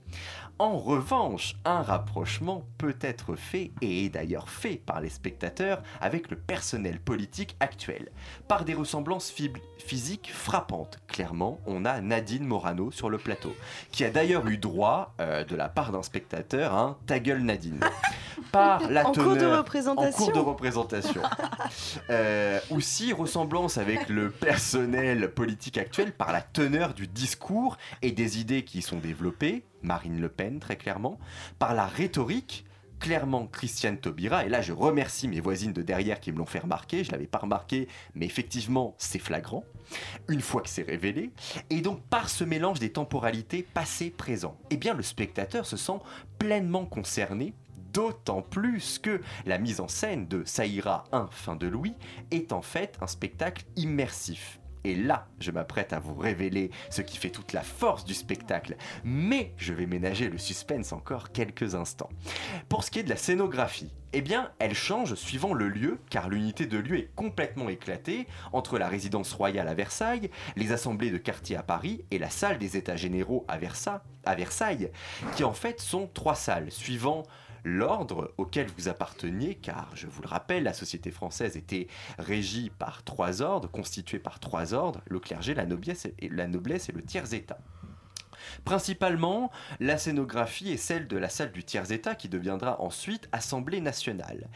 En revanche, un rapprochement peut être fait, et est d'ailleurs fait par les spectateurs, avec le personnel politique actuel, par des ressemblances physiques frappantes. Clairement, on a Nadine Morano sur le plateau, qui a d'ailleurs eu droit, euh, de la part d'un spectateur, à un ta gueule Nadine. Par la En cours de teneur- représentation. En cours de représentation. Euh, aussi, ressemblance avec le personnel politique actuel par la teneur du discours et des idées qui y sont développées, Marine Le Pen très clairement, par la rhétorique, clairement Christiane Taubira, et là je remercie mes voisines de derrière qui me l'ont fait remarquer, je l'avais pas remarqué, mais effectivement c'est flagrant, une fois que c'est révélé, et donc par ce mélange des temporalités passé-présent, eh bien le spectateur se sent pleinement concerné D'autant plus que la mise en scène de Saïra 1 fin de Louis est en fait un spectacle immersif. Et là, je m'apprête à vous révéler ce qui fait toute la force du spectacle, mais je vais ménager le suspense encore quelques instants. Pour ce qui est de la scénographie, eh bien, elle change suivant le lieu, car l'unité de lieu est complètement éclatée entre la résidence royale à Versailles, les assemblées de quartier à Paris et la salle des États généraux à, à Versailles, qui en fait sont trois salles, suivant l'ordre auquel vous apparteniez, car je vous le rappelle, la société française était régie par trois ordres, constituée par trois ordres, le clergé, la noblesse et, la noblesse et le tiers-état. Principalement, la scénographie est celle de la salle du tiers-état qui deviendra ensuite Assemblée nationale.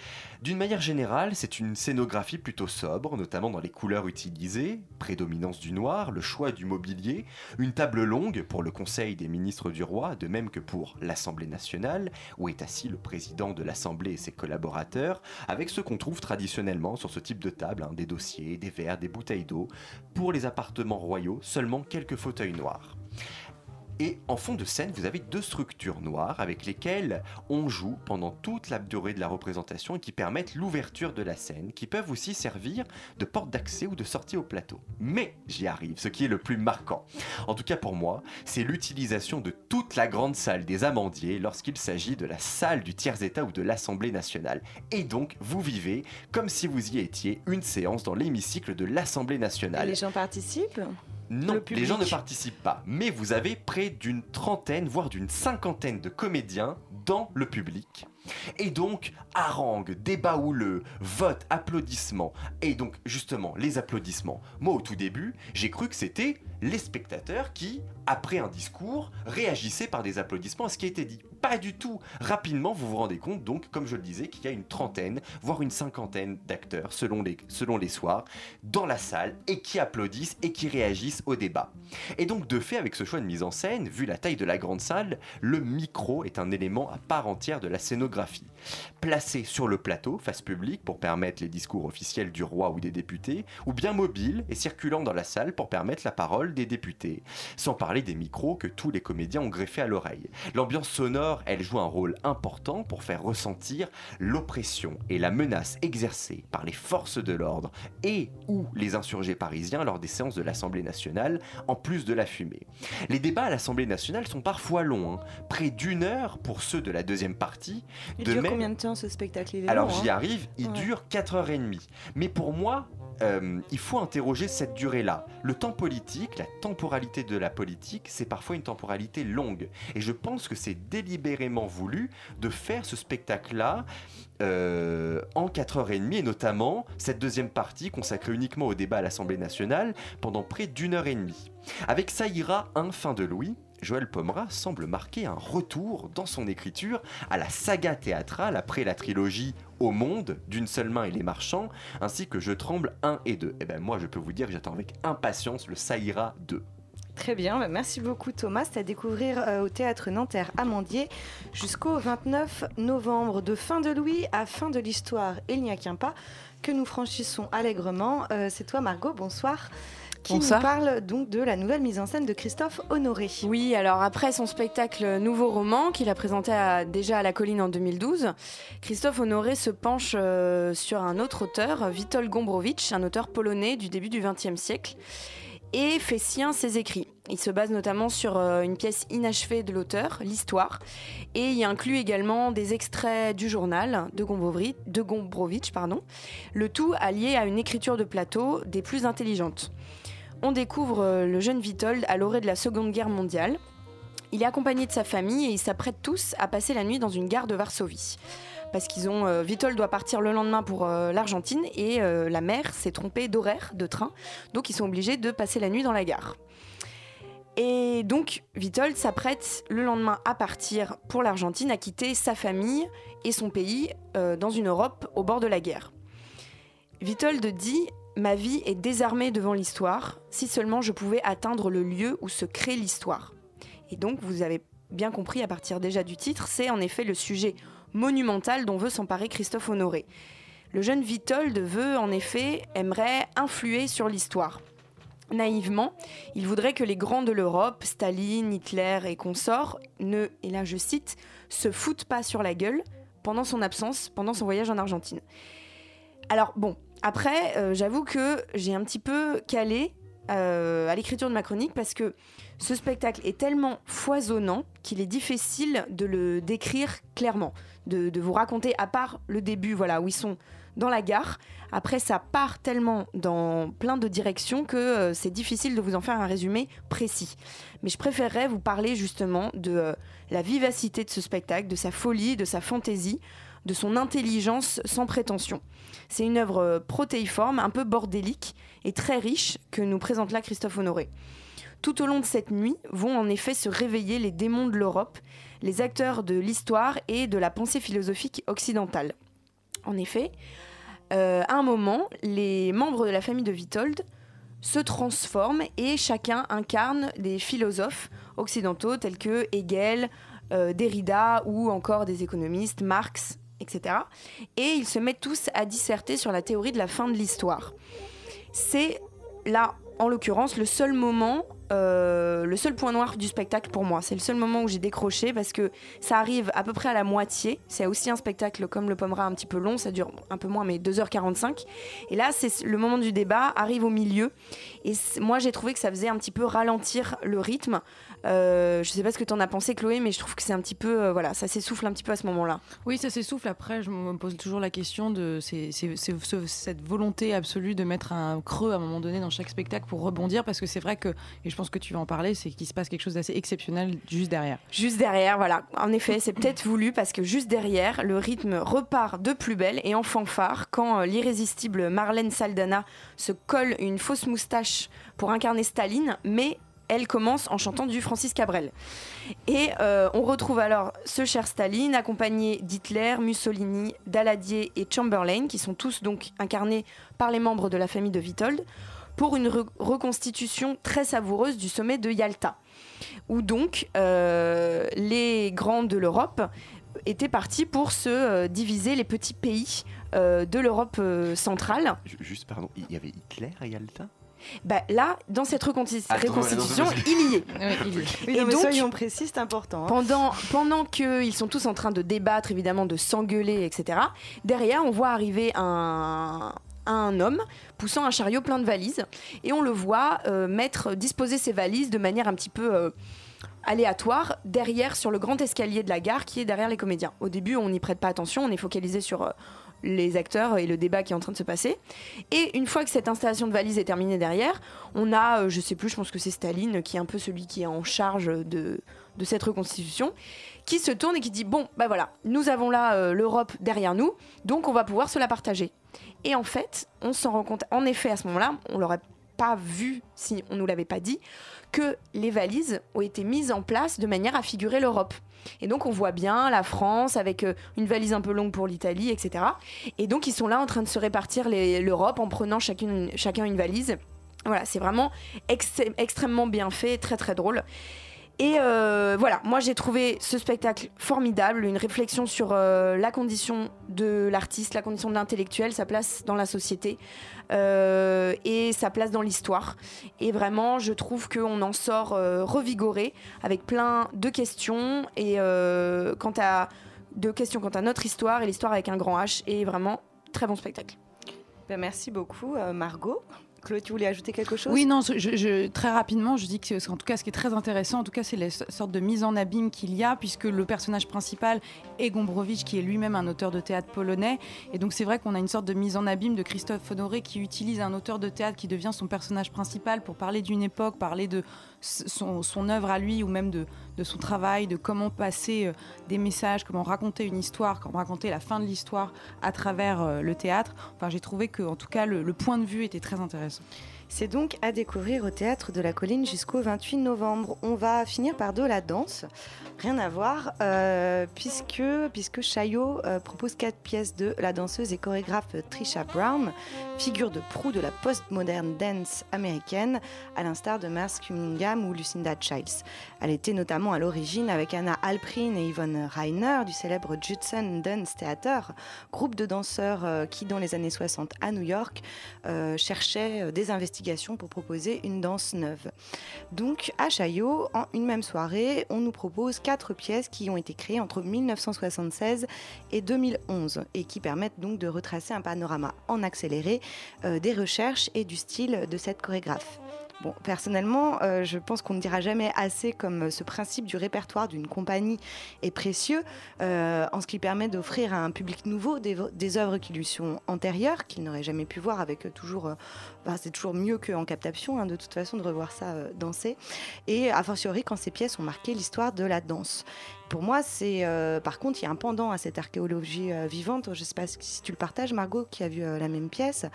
D'une manière générale, c'est une scénographie plutôt sobre, notamment dans les couleurs utilisées, prédominance du noir, le choix du mobilier, une table longue pour le Conseil des ministres du roi, de même que pour l'Assemblée nationale, où est assis le président de l'Assemblée et ses collaborateurs, avec ce qu'on trouve traditionnellement sur ce type de table, hein, des dossiers, des verres, des bouteilles d'eau. Pour les appartements royaux, seulement quelques fauteuils noirs. Et en fond de scène, vous avez deux structures noires avec lesquelles on joue pendant toute la durée de la représentation et qui permettent l'ouverture de la scène, qui peuvent aussi servir de porte d'accès ou de sortie au plateau. Mais j'y arrive, ce qui est le plus marquant. En tout cas pour moi, c'est l'utilisation de toute la grande salle des amandiers lorsqu'il s'agit de la salle du tiers-état ou de l'Assemblée nationale. Et donc, vous vivez comme si vous y étiez une séance dans l'hémicycle de l'Assemblée nationale. Les gens participent? Non, les gens ne participent pas. Mais vous avez près d'une trentaine, voire d'une cinquantaine de comédiens dans le public. Et donc, harangue, débat houleux, vote, applaudissements. Et donc, justement, les applaudissements. Moi, au tout début, j'ai cru que c'était les spectateurs qui, après un discours, réagissaient par des applaudissements à ce qui a été dit. Pas du tout. Rapidement, vous vous rendez compte, donc, comme je le disais, qu'il y a une trentaine, voire une cinquantaine d'acteurs, selon les, selon les soirs, dans la salle, et qui applaudissent et qui réagissent au débat. Et donc, de fait, avec ce choix de mise en scène, vu la taille de la grande salle, le micro est un élément à part entière de la scénographie. Placé sur le plateau, face publique, pour permettre les discours officiels du roi ou des députés, ou bien mobile et circulant dans la salle pour permettre la parole des députés. Sans parler des micros que tous les comédiens ont greffés à l'oreille. L'ambiance sonore, elle joue un rôle important pour faire ressentir l'oppression et la menace exercée par les forces de l'ordre et ou les insurgés parisiens lors des séances de l'Assemblée nationale, en plus de la fumée. Les débats à l'Assemblée nationale sont parfois longs, hein. près d'une heure pour ceux de la deuxième partie. De même- combien de temps ce spectacle Il est alors j'y hein arrive, il Ouais. dure 4h30. Mais pour moi, euh, il faut interroger cette durée-là. Le temps politique, la temporalité de la politique, c'est parfois une temporalité longue. Et je pense que c'est délibérément voulu de faire ce spectacle-là euh, en 4h30, et notamment cette deuxième partie consacrée uniquement au débat à l'Assemblée nationale pendant près d'une heure et demie. Avec Ça ira un fin de Louis, Joël Pomera semble marquer un retour dans son écriture à la saga théâtrale après la trilogie Au Monde, d'une seule main et les marchands, ainsi que Je tremble 1 et 2. Et ben moi je peux vous dire que j'attends avec impatience le Ça ira 2. Très bien, bah, merci beaucoup Thomas. C'est à découvrir euh, au théâtre Nanterre Amandier jusqu'au 29 novembre. De fin de Louis à fin de l'histoire, il n'y a qu'un pas que nous franchissons allègrement. Euh, C'est toi Margot, bonsoir. Qui Bonsoir. nous parle donc de la nouvelle mise en scène de Christophe Honoré. Oui, alors après son spectacle Nouveau Roman, qu'il a présenté à- déjà à la colline en 2012, Christophe Honoré se penche euh, sur un autre auteur, Witold Gombrowicz, un auteur polonais du début du XXe siècle, et fait sien ses écrits. Il se base notamment sur euh, une pièce inachevée de l'auteur, l'histoire, et y inclut également des extraits du journal de, Gombrowicz, de Gombrowicz, pardon, le tout allié à une écriture de plateau des plus intelligentes. On découvre euh, le jeune Witold à l'orée de la Seconde Guerre mondiale. Il est accompagné de sa famille et ils s'apprêtent tous à passer la nuit dans une gare de Varsovie. Parce qu'ils ont. euh, Witold doit partir le lendemain pour euh, l'Argentine et euh, la mère s'est trompée d'horaire de train. Donc ils sont obligés de passer la nuit dans la gare. Et donc Witold s'apprête le lendemain à partir pour l'Argentine, à quitter sa famille et son pays euh, dans une Europe au bord de la guerre. Witold dit Ma vie est désarmée devant l'histoire, si seulement je pouvais atteindre le lieu où se crée l'histoire. Et donc, vous avez bien compris à partir déjà du titre, c'est en effet le sujet monumental dont veut s'emparer Christophe Honoré. Le jeune Witold veut en effet, aimerait influer sur l'histoire. Naïvement, il voudrait que les grands de l'Europe, Staline, Hitler et consorts, ne, et là je cite, se foutent pas sur la gueule pendant son absence, pendant son voyage en Argentine. Alors bon, après, euh, j'avoue que j'ai un petit peu calé euh, à l'écriture de ma chronique parce que ce spectacle est tellement foisonnant qu'il est difficile de le décrire clairement, de, vous raconter, à part le début, voilà, où ils sont dans la gare. Après, ça part tellement dans plein de directions que euh, c'est difficile de vous en faire un résumé précis. Mais je préférerais vous parler justement de la vivacité de ce spectacle, de sa folie, de sa fantaisie, de son intelligence sans prétention. C'est une œuvre euh, protéiforme, un peu bordélique et très riche que nous présente là Christophe Honoré. Tout au long de cette nuit vont en effet se réveiller les démons de l'Europe, les acteurs de l'histoire et de la pensée philosophique occidentale. En effet, euh, à un moment, les membres de la famille de Witold se transforment et chacun incarne des philosophes occidentaux tels que Hegel, euh, Derrida ou encore des économistes, Marx, etc. Et ils se mettent tous à disserter sur la théorie de la fin de l'histoire. C'est là, en l'occurrence, le seul moment euh, le seul point noir du spectacle pour moi. C'est le seul moment où j'ai décroché parce que ça arrive à peu près à la moitié. C'est aussi un spectacle comme le Pommera un petit peu long, ça dure un peu moins, mais 2h45. Et là, c'est le moment du débat, arrive au milieu. Et moi, j'ai trouvé que ça faisait un petit peu ralentir le rythme. Euh, je sais pas ce que tu en as pensé, Chloé, mais je trouve que c'est un petit peu. Euh, voilà, ça s'essouffle un petit peu à ce moment-là. Oui, ça s'essouffle. Après, je me pose toujours la question de cette volonté absolue de mettre un creux à un moment donné dans chaque spectacle pour rebondir, parce que c'est vrai que, et je pense que tu vas en parler, c'est qu'il se passe quelque chose d'assez exceptionnel juste derrière. Juste derrière, voilà. En effet, c'est peut-être voulu parce que juste derrière, le rythme repart de plus belle et en fanfare quand euh, l'irrésistible Marlène Saldana se colle une fausse moustache pour incarner Staline, mais elle commence en chantant du Francis Cabrel. Et euh, on retrouve alors ce cher Staline accompagné d'Hitler, Mussolini, Daladier et Chamberlain, qui sont tous donc incarnés par les membres de la famille de Witold, pour une reconstitution très savoureuse du sommet de Yalta, où donc euh, les grands de l'Europe étaient partis pour se euh, diviser les petits pays de l'Europe centrale. Juste, pardon, il y avait Hitler à Yalta? Bah, là, dans cette reconstitution, il y est. et donc, soyons précis, c'est important. Hein. Pendant, pendant qu'ils sont tous en train de débattre, évidemment, de s'engueuler, etc., derrière, on voit arriver un, un homme poussant un chariot plein de valises et on le voit euh, mettre disposer ses valises de manière un petit peu euh, aléatoire derrière sur le grand escalier de la gare qui est derrière les comédiens. Au début, on n'y prête pas attention, on est focalisé sur euh, les acteurs et le débat qui est en train de se passer. Et une fois que cette installation de valise est terminée derrière, on a, euh, je sais plus, je pense que c'est Staline qui est un peu celui qui est en charge de, cette reconstitution, qui se tourne et qui dit bon, bah voilà, nous avons là euh, l'Europe derrière nous, donc on va pouvoir se la partager. Et en fait, on s'en rend compte, en effet, à ce moment-là, on l'aurait pas vu si on nous l'avait pas dit, que les valises ont été mises en place de manière à figurer l'Europe. Et donc on voit bien la France avec euh, une valise un peu longue pour l'Italie, etc. Et donc ils sont là en train de se répartir l'Europe en prenant chacun une valise. Voilà, c'est vraiment extrêmement bien fait, très très drôle. Et euh, voilà, moi j'ai trouvé ce spectacle formidable, une réflexion sur euh, la condition de l'artiste, la condition de l'intellectuel, sa place dans la société euh, et sa place dans l'histoire. Et vraiment, je trouve qu'on en sort revigoré avec plein de questions et quant à de questions quant à notre histoire et l'histoire avec un grand H. Et vraiment, très bon spectacle. Ben, merci beaucoup, Margot. Claude, tu voulais ajouter quelque chose? Oui, non, je, très rapidement, je dis que en tout cas, ce qui est très intéressant, en tout cas, c'est les sortes de mise en abîme qu'il y a, puisque le personnage principal est Gombrowicz, qui est lui-même un auteur de théâtre polonais. Et donc, c'est vrai qu'on a une sorte de mise en abîme de Christophe Honoré qui utilise un auteur de théâtre qui devient son personnage principal pour parler d'une époque, parler de son, œuvre à lui ou même de, son travail, de comment passer euh, des messages, comment raconter une histoire, comment raconter la fin de l'histoire à travers euh, le théâtre. Enfin, j'ai trouvé que, en tout cas, le point de vue était très intéressant. C'est donc à découvrir au théâtre de la colline jusqu'au 28 novembre. On va finir par de la danse. Rien à voir, euh, puisque, puisque Chaillot euh, propose quatre pièces de la danseuse et chorégraphe Trisha Brown, figure de proue de la postmoderne dance américaine, à l'instar de Merce Cunningham ou Lucinda Childs. Elle était notamment à l'origine avec Anna Alprin et Yvonne Reiner du célèbre Judson Dance Theater, groupe de danseurs euh, qui, dans les années 60 à New York, cherchait des investigations pour proposer une danse neuve. Donc, à Chaillot, en une même soirée, on nous propose quatre pièces qui ont été créées entre 1976 et 2011 et qui permettent donc de retracer un panorama en accéléré euh, des recherches et du style de cette chorégraphe. Personnellement, euh, je pense qu'on ne dira jamais assez comme ce principe du répertoire d'une compagnie est précieux euh, en ce qui permet d'offrir à un public nouveau des, œuvres qui lui sont antérieures, qu'il n'aurait jamais pu voir avec toujours. Bah, c'est toujours mieux qu'en captation, hein, de toute façon, de revoir ça danser. Et a fortiori quand ces pièces ont marqué l'histoire de la danse. Pour moi, c'est euh, par contre, il y a un pendant à cette archéologie euh, vivante. Je ne sais pas si tu le partages, Margot, qui a vu euh, la même pièce.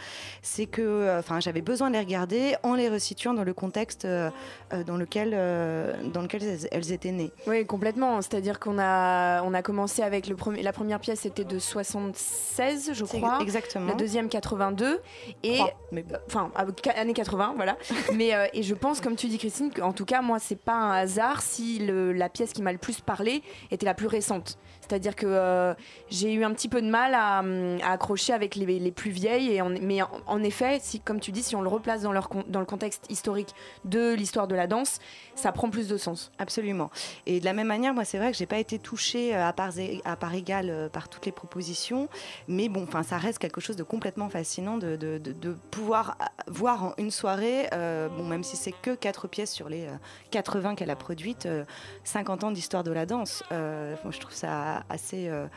C'est que, enfin, j'avais besoin de les regarder en les resituant dans le contexte dans lequel, dans lequel elles, étaient nées. Oui, complètement. C'est-à-dire qu'on a, on a commencé avec le premier, la première pièce, c'était de 76, je crois. Exactement. La deuxième 82 et, enfin, années 80, voilà. mais et je pense, comme tu dis, Christine, qu'en tout cas, moi, c'est pas un hasard si le, la pièce qui m'a le plus parlé était la plus récente. C'est-à-dire que euh, j'ai eu un petit peu de mal à, accrocher avec les, plus vieilles. Et mais en, effet, si, comme tu dis, si on le replace dans, leur, dans le contexte historique de l'histoire de la danse, ça prend plus de sens. Absolument. Et de la même manière, moi, c'est vrai que j'ai pas été touchée euh, à part, à part égale euh, par toutes les propositions. Mais bon, ça reste quelque chose de complètement fascinant de, de, pouvoir voir en une soirée, bon, même si c'est que quatre pièces sur les 80 qu'elle a produites, 50 ans d'histoire de la danse. je trouve ça assez euh,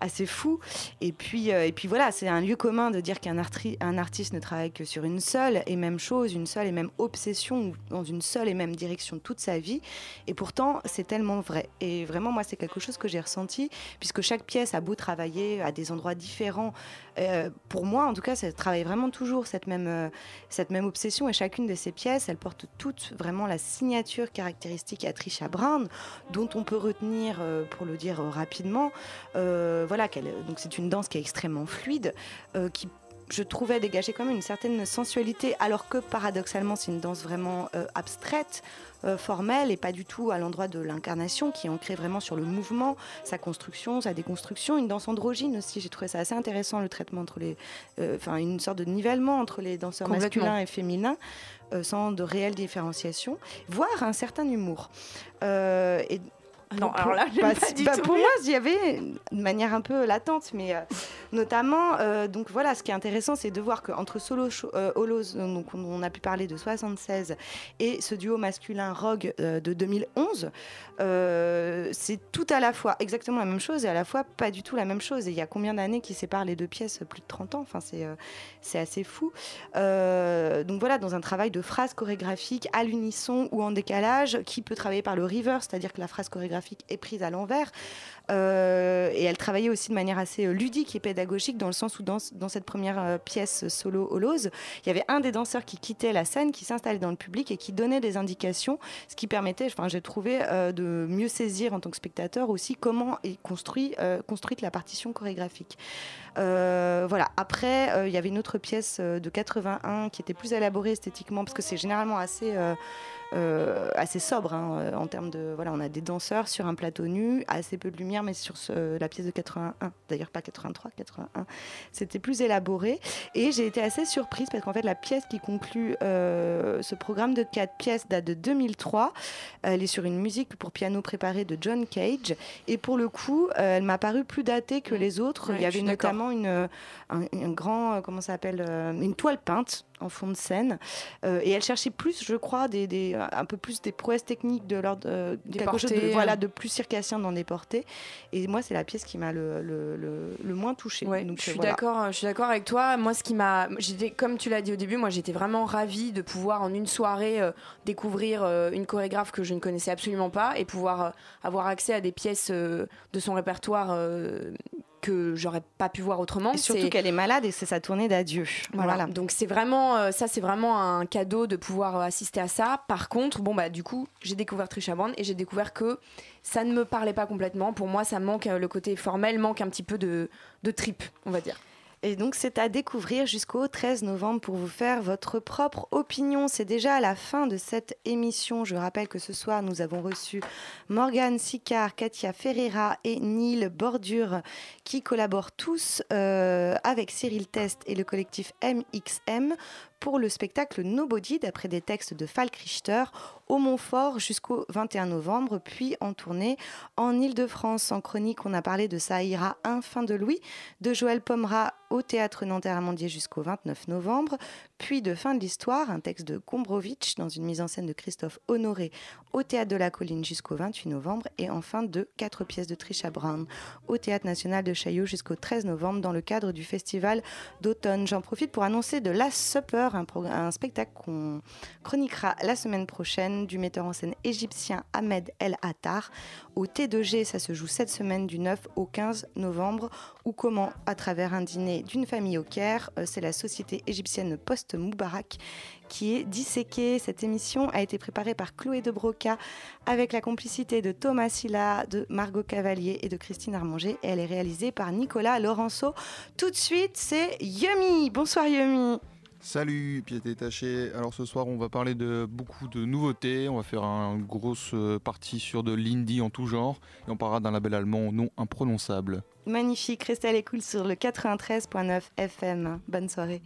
assez fou. Et puis, euh, et puis voilà, c'est un lieu commun de dire qu'un un artiste ne travaille que sur une seule et même chose, une seule et même obsession, dans une seule et même direction toute sa vie. Et pourtant, c'est tellement vrai. Et vraiment, moi, c'est quelque chose que j'ai ressenti, puisque chaque pièce a beau travailler à des endroits différents. Euh, pour moi, en tout cas, ça travaille vraiment toujours cette même, cette même obsession. Et chacune de ces pièces, elles portent toutes vraiment la signature caractéristique à Trisha Brown, dont on peut retenir, pour le dire rapidement, voilà, donc c'est une danse qui est extrêmement fluide, euh, qui je trouvais dégager quand même une certaine sensualité, alors que paradoxalement c'est une danse vraiment euh, abstraite, euh, formelle et pas du tout à l'endroit de l'incarnation, qui est ancrée vraiment sur le mouvement, sa construction, sa déconstruction, une danse androgyne aussi. J'ai trouvé ça assez intéressant le traitement entre les, enfin une sorte de nivellement entre les danseurs masculins et féminins. sans de réelle différenciation, voire un certain humour. et non, alors là, bah, pas du bah, tout pour moi, il y avait de manière un peu latente, mais euh, notamment, euh, donc voilà, ce qui est intéressant, c'est de voir qu'entre Solo euh, Holos, donc on, a pu parler de 76, et ce duo masculin Rogue de 2011, c'est tout à la fois exactement la même chose et à la fois pas du tout la même chose. Et il y a combien d'années qui séparent les deux pièces? Plus de 30 ans. Enfin, c'est c'est assez fou. donc voilà, dans un travail de phrase chorégraphique à l'unisson ou en décalage, qui peut travailler par le reverse, c'est-à-dire que la phrase chorégraphique est prise à l'envers. Euh, et elle travaillait aussi de manière assez euh, ludique et pédagogique dans le sens où dans, cette première euh, pièce solo Holos, il y avait un des danseurs qui quittait la scène, qui s'installait dans le public et qui donnait des indications, ce qui permettait, enfin, j'ai trouvé, de mieux saisir en tant que spectateur aussi comment est construit, construite la partition chorégraphique. Voilà. Après, il y avait une autre pièce de 81 qui était plus élaborée esthétiquement parce que c'est généralement assez euh, assez sobre hein, euh, en termes de voilà on a des danseurs sur un plateau nu assez peu de lumière mais sur la pièce de 81 d'ailleurs pas 83 81 c'était plus élaboré. Et j'ai été assez surprise parce qu'en fait la pièce qui conclut euh, ce programme de quatre pièces date de 2003 elle est sur une musique pour piano préparée de John Cage. Et pour le coup elle m'a paru plus datée que les autres. Il y avait notamment une un, un, grand comment ça s'appelle une toile peinte en fond de scène. Euh, et elle cherchait plus, je crois, des, des, un peu plus des prouesses techniques de l'ordre euh, quelque chose de, voilà, de plus circassien dans des portées. Et moi, c'est la pièce qui m'a le, le, le, moins touchée. Donc, je suis d'accord, je suis d'accord avec toi. Moi, ce qui m'a, j'étais, comme tu l'as dit au début, moi, j'étais vraiment ravie de pouvoir en une soirée euh, découvrir une chorégraphe que je ne connaissais absolument pas et pouvoir avoir accès à des pièces de son répertoire que j'aurais pas pu voir autrement. Et surtout qu'elle est malade et c'est sa tournée d'adieu. Voilà. Donc c'est vraiment euh, ça, c'est vraiment un cadeau de pouvoir euh, assister à ça. Par contre, bon bah du coup, j'ai découvert Trisha Brown et j'ai découvert que ça ne me parlait pas complètement. Pour moi, ça manque euh, le côté formel, manque un petit peu de, de trip, on va dire. Et donc c'est à découvrir jusqu'au 13 novembre pour vous faire votre propre opinion. C'est déjà à la fin de cette émission. Je rappelle que ce soir nous avons reçu Morgane Sicard, Katia Ferreira et Neil Bordure qui collaborent tous euh, avec Cyril Test et le collectif MXM pour le spectacle Nobody d'après des textes de Falk Richter au Montfort jusqu'au 21 novembre, puis en tournée en Ile-de-France. En chronique, on a parlé de Saïra, un fin de Louis, de Joël Pomera au Théâtre Nanterre-Amandier jusqu'au 29 novembre, puis de Fin de l'histoire, un texte de Gombrowicz dans une mise en scène de Christophe Honoré au Théâtre de la Colline jusqu'au 28 novembre et enfin de quatre pièces de Trisha Brown au Théâtre national de Chaillot jusqu'au 13 novembre dans le cadre du festival d'automne. J'en profite pour annoncer de Last Supper, un, spectacle qu'on chroniquera la semaine prochaine du metteur en scène égyptien Ahmed El Attar au T2G. Ça se joue cette semaine du 9 au 15 novembre ou comment à travers un dîner d'une famille au Caire. Euh, c'est la société égyptienne Post-Moubarak qui est disséquée. Cette émission a été préparée par Chloé de Broca avec la complicité de Thomas Silla, de Margot Cavalier et de Christine Armanger. Et elle est réalisée par Nicolas Laurenceau. Tout de suite, c'est Yumi. Bonsoir Yumi. Salut, pièce détachée. Alors ce soir, on va parler de beaucoup de nouveautés. On va faire une grosse euh, partie sur de l'indie en tout genre. Et on parlera d'un label allemand nom imprononçable. Magnifique, restez à l'écoute sur le 93.9 FM. Bonne soirée.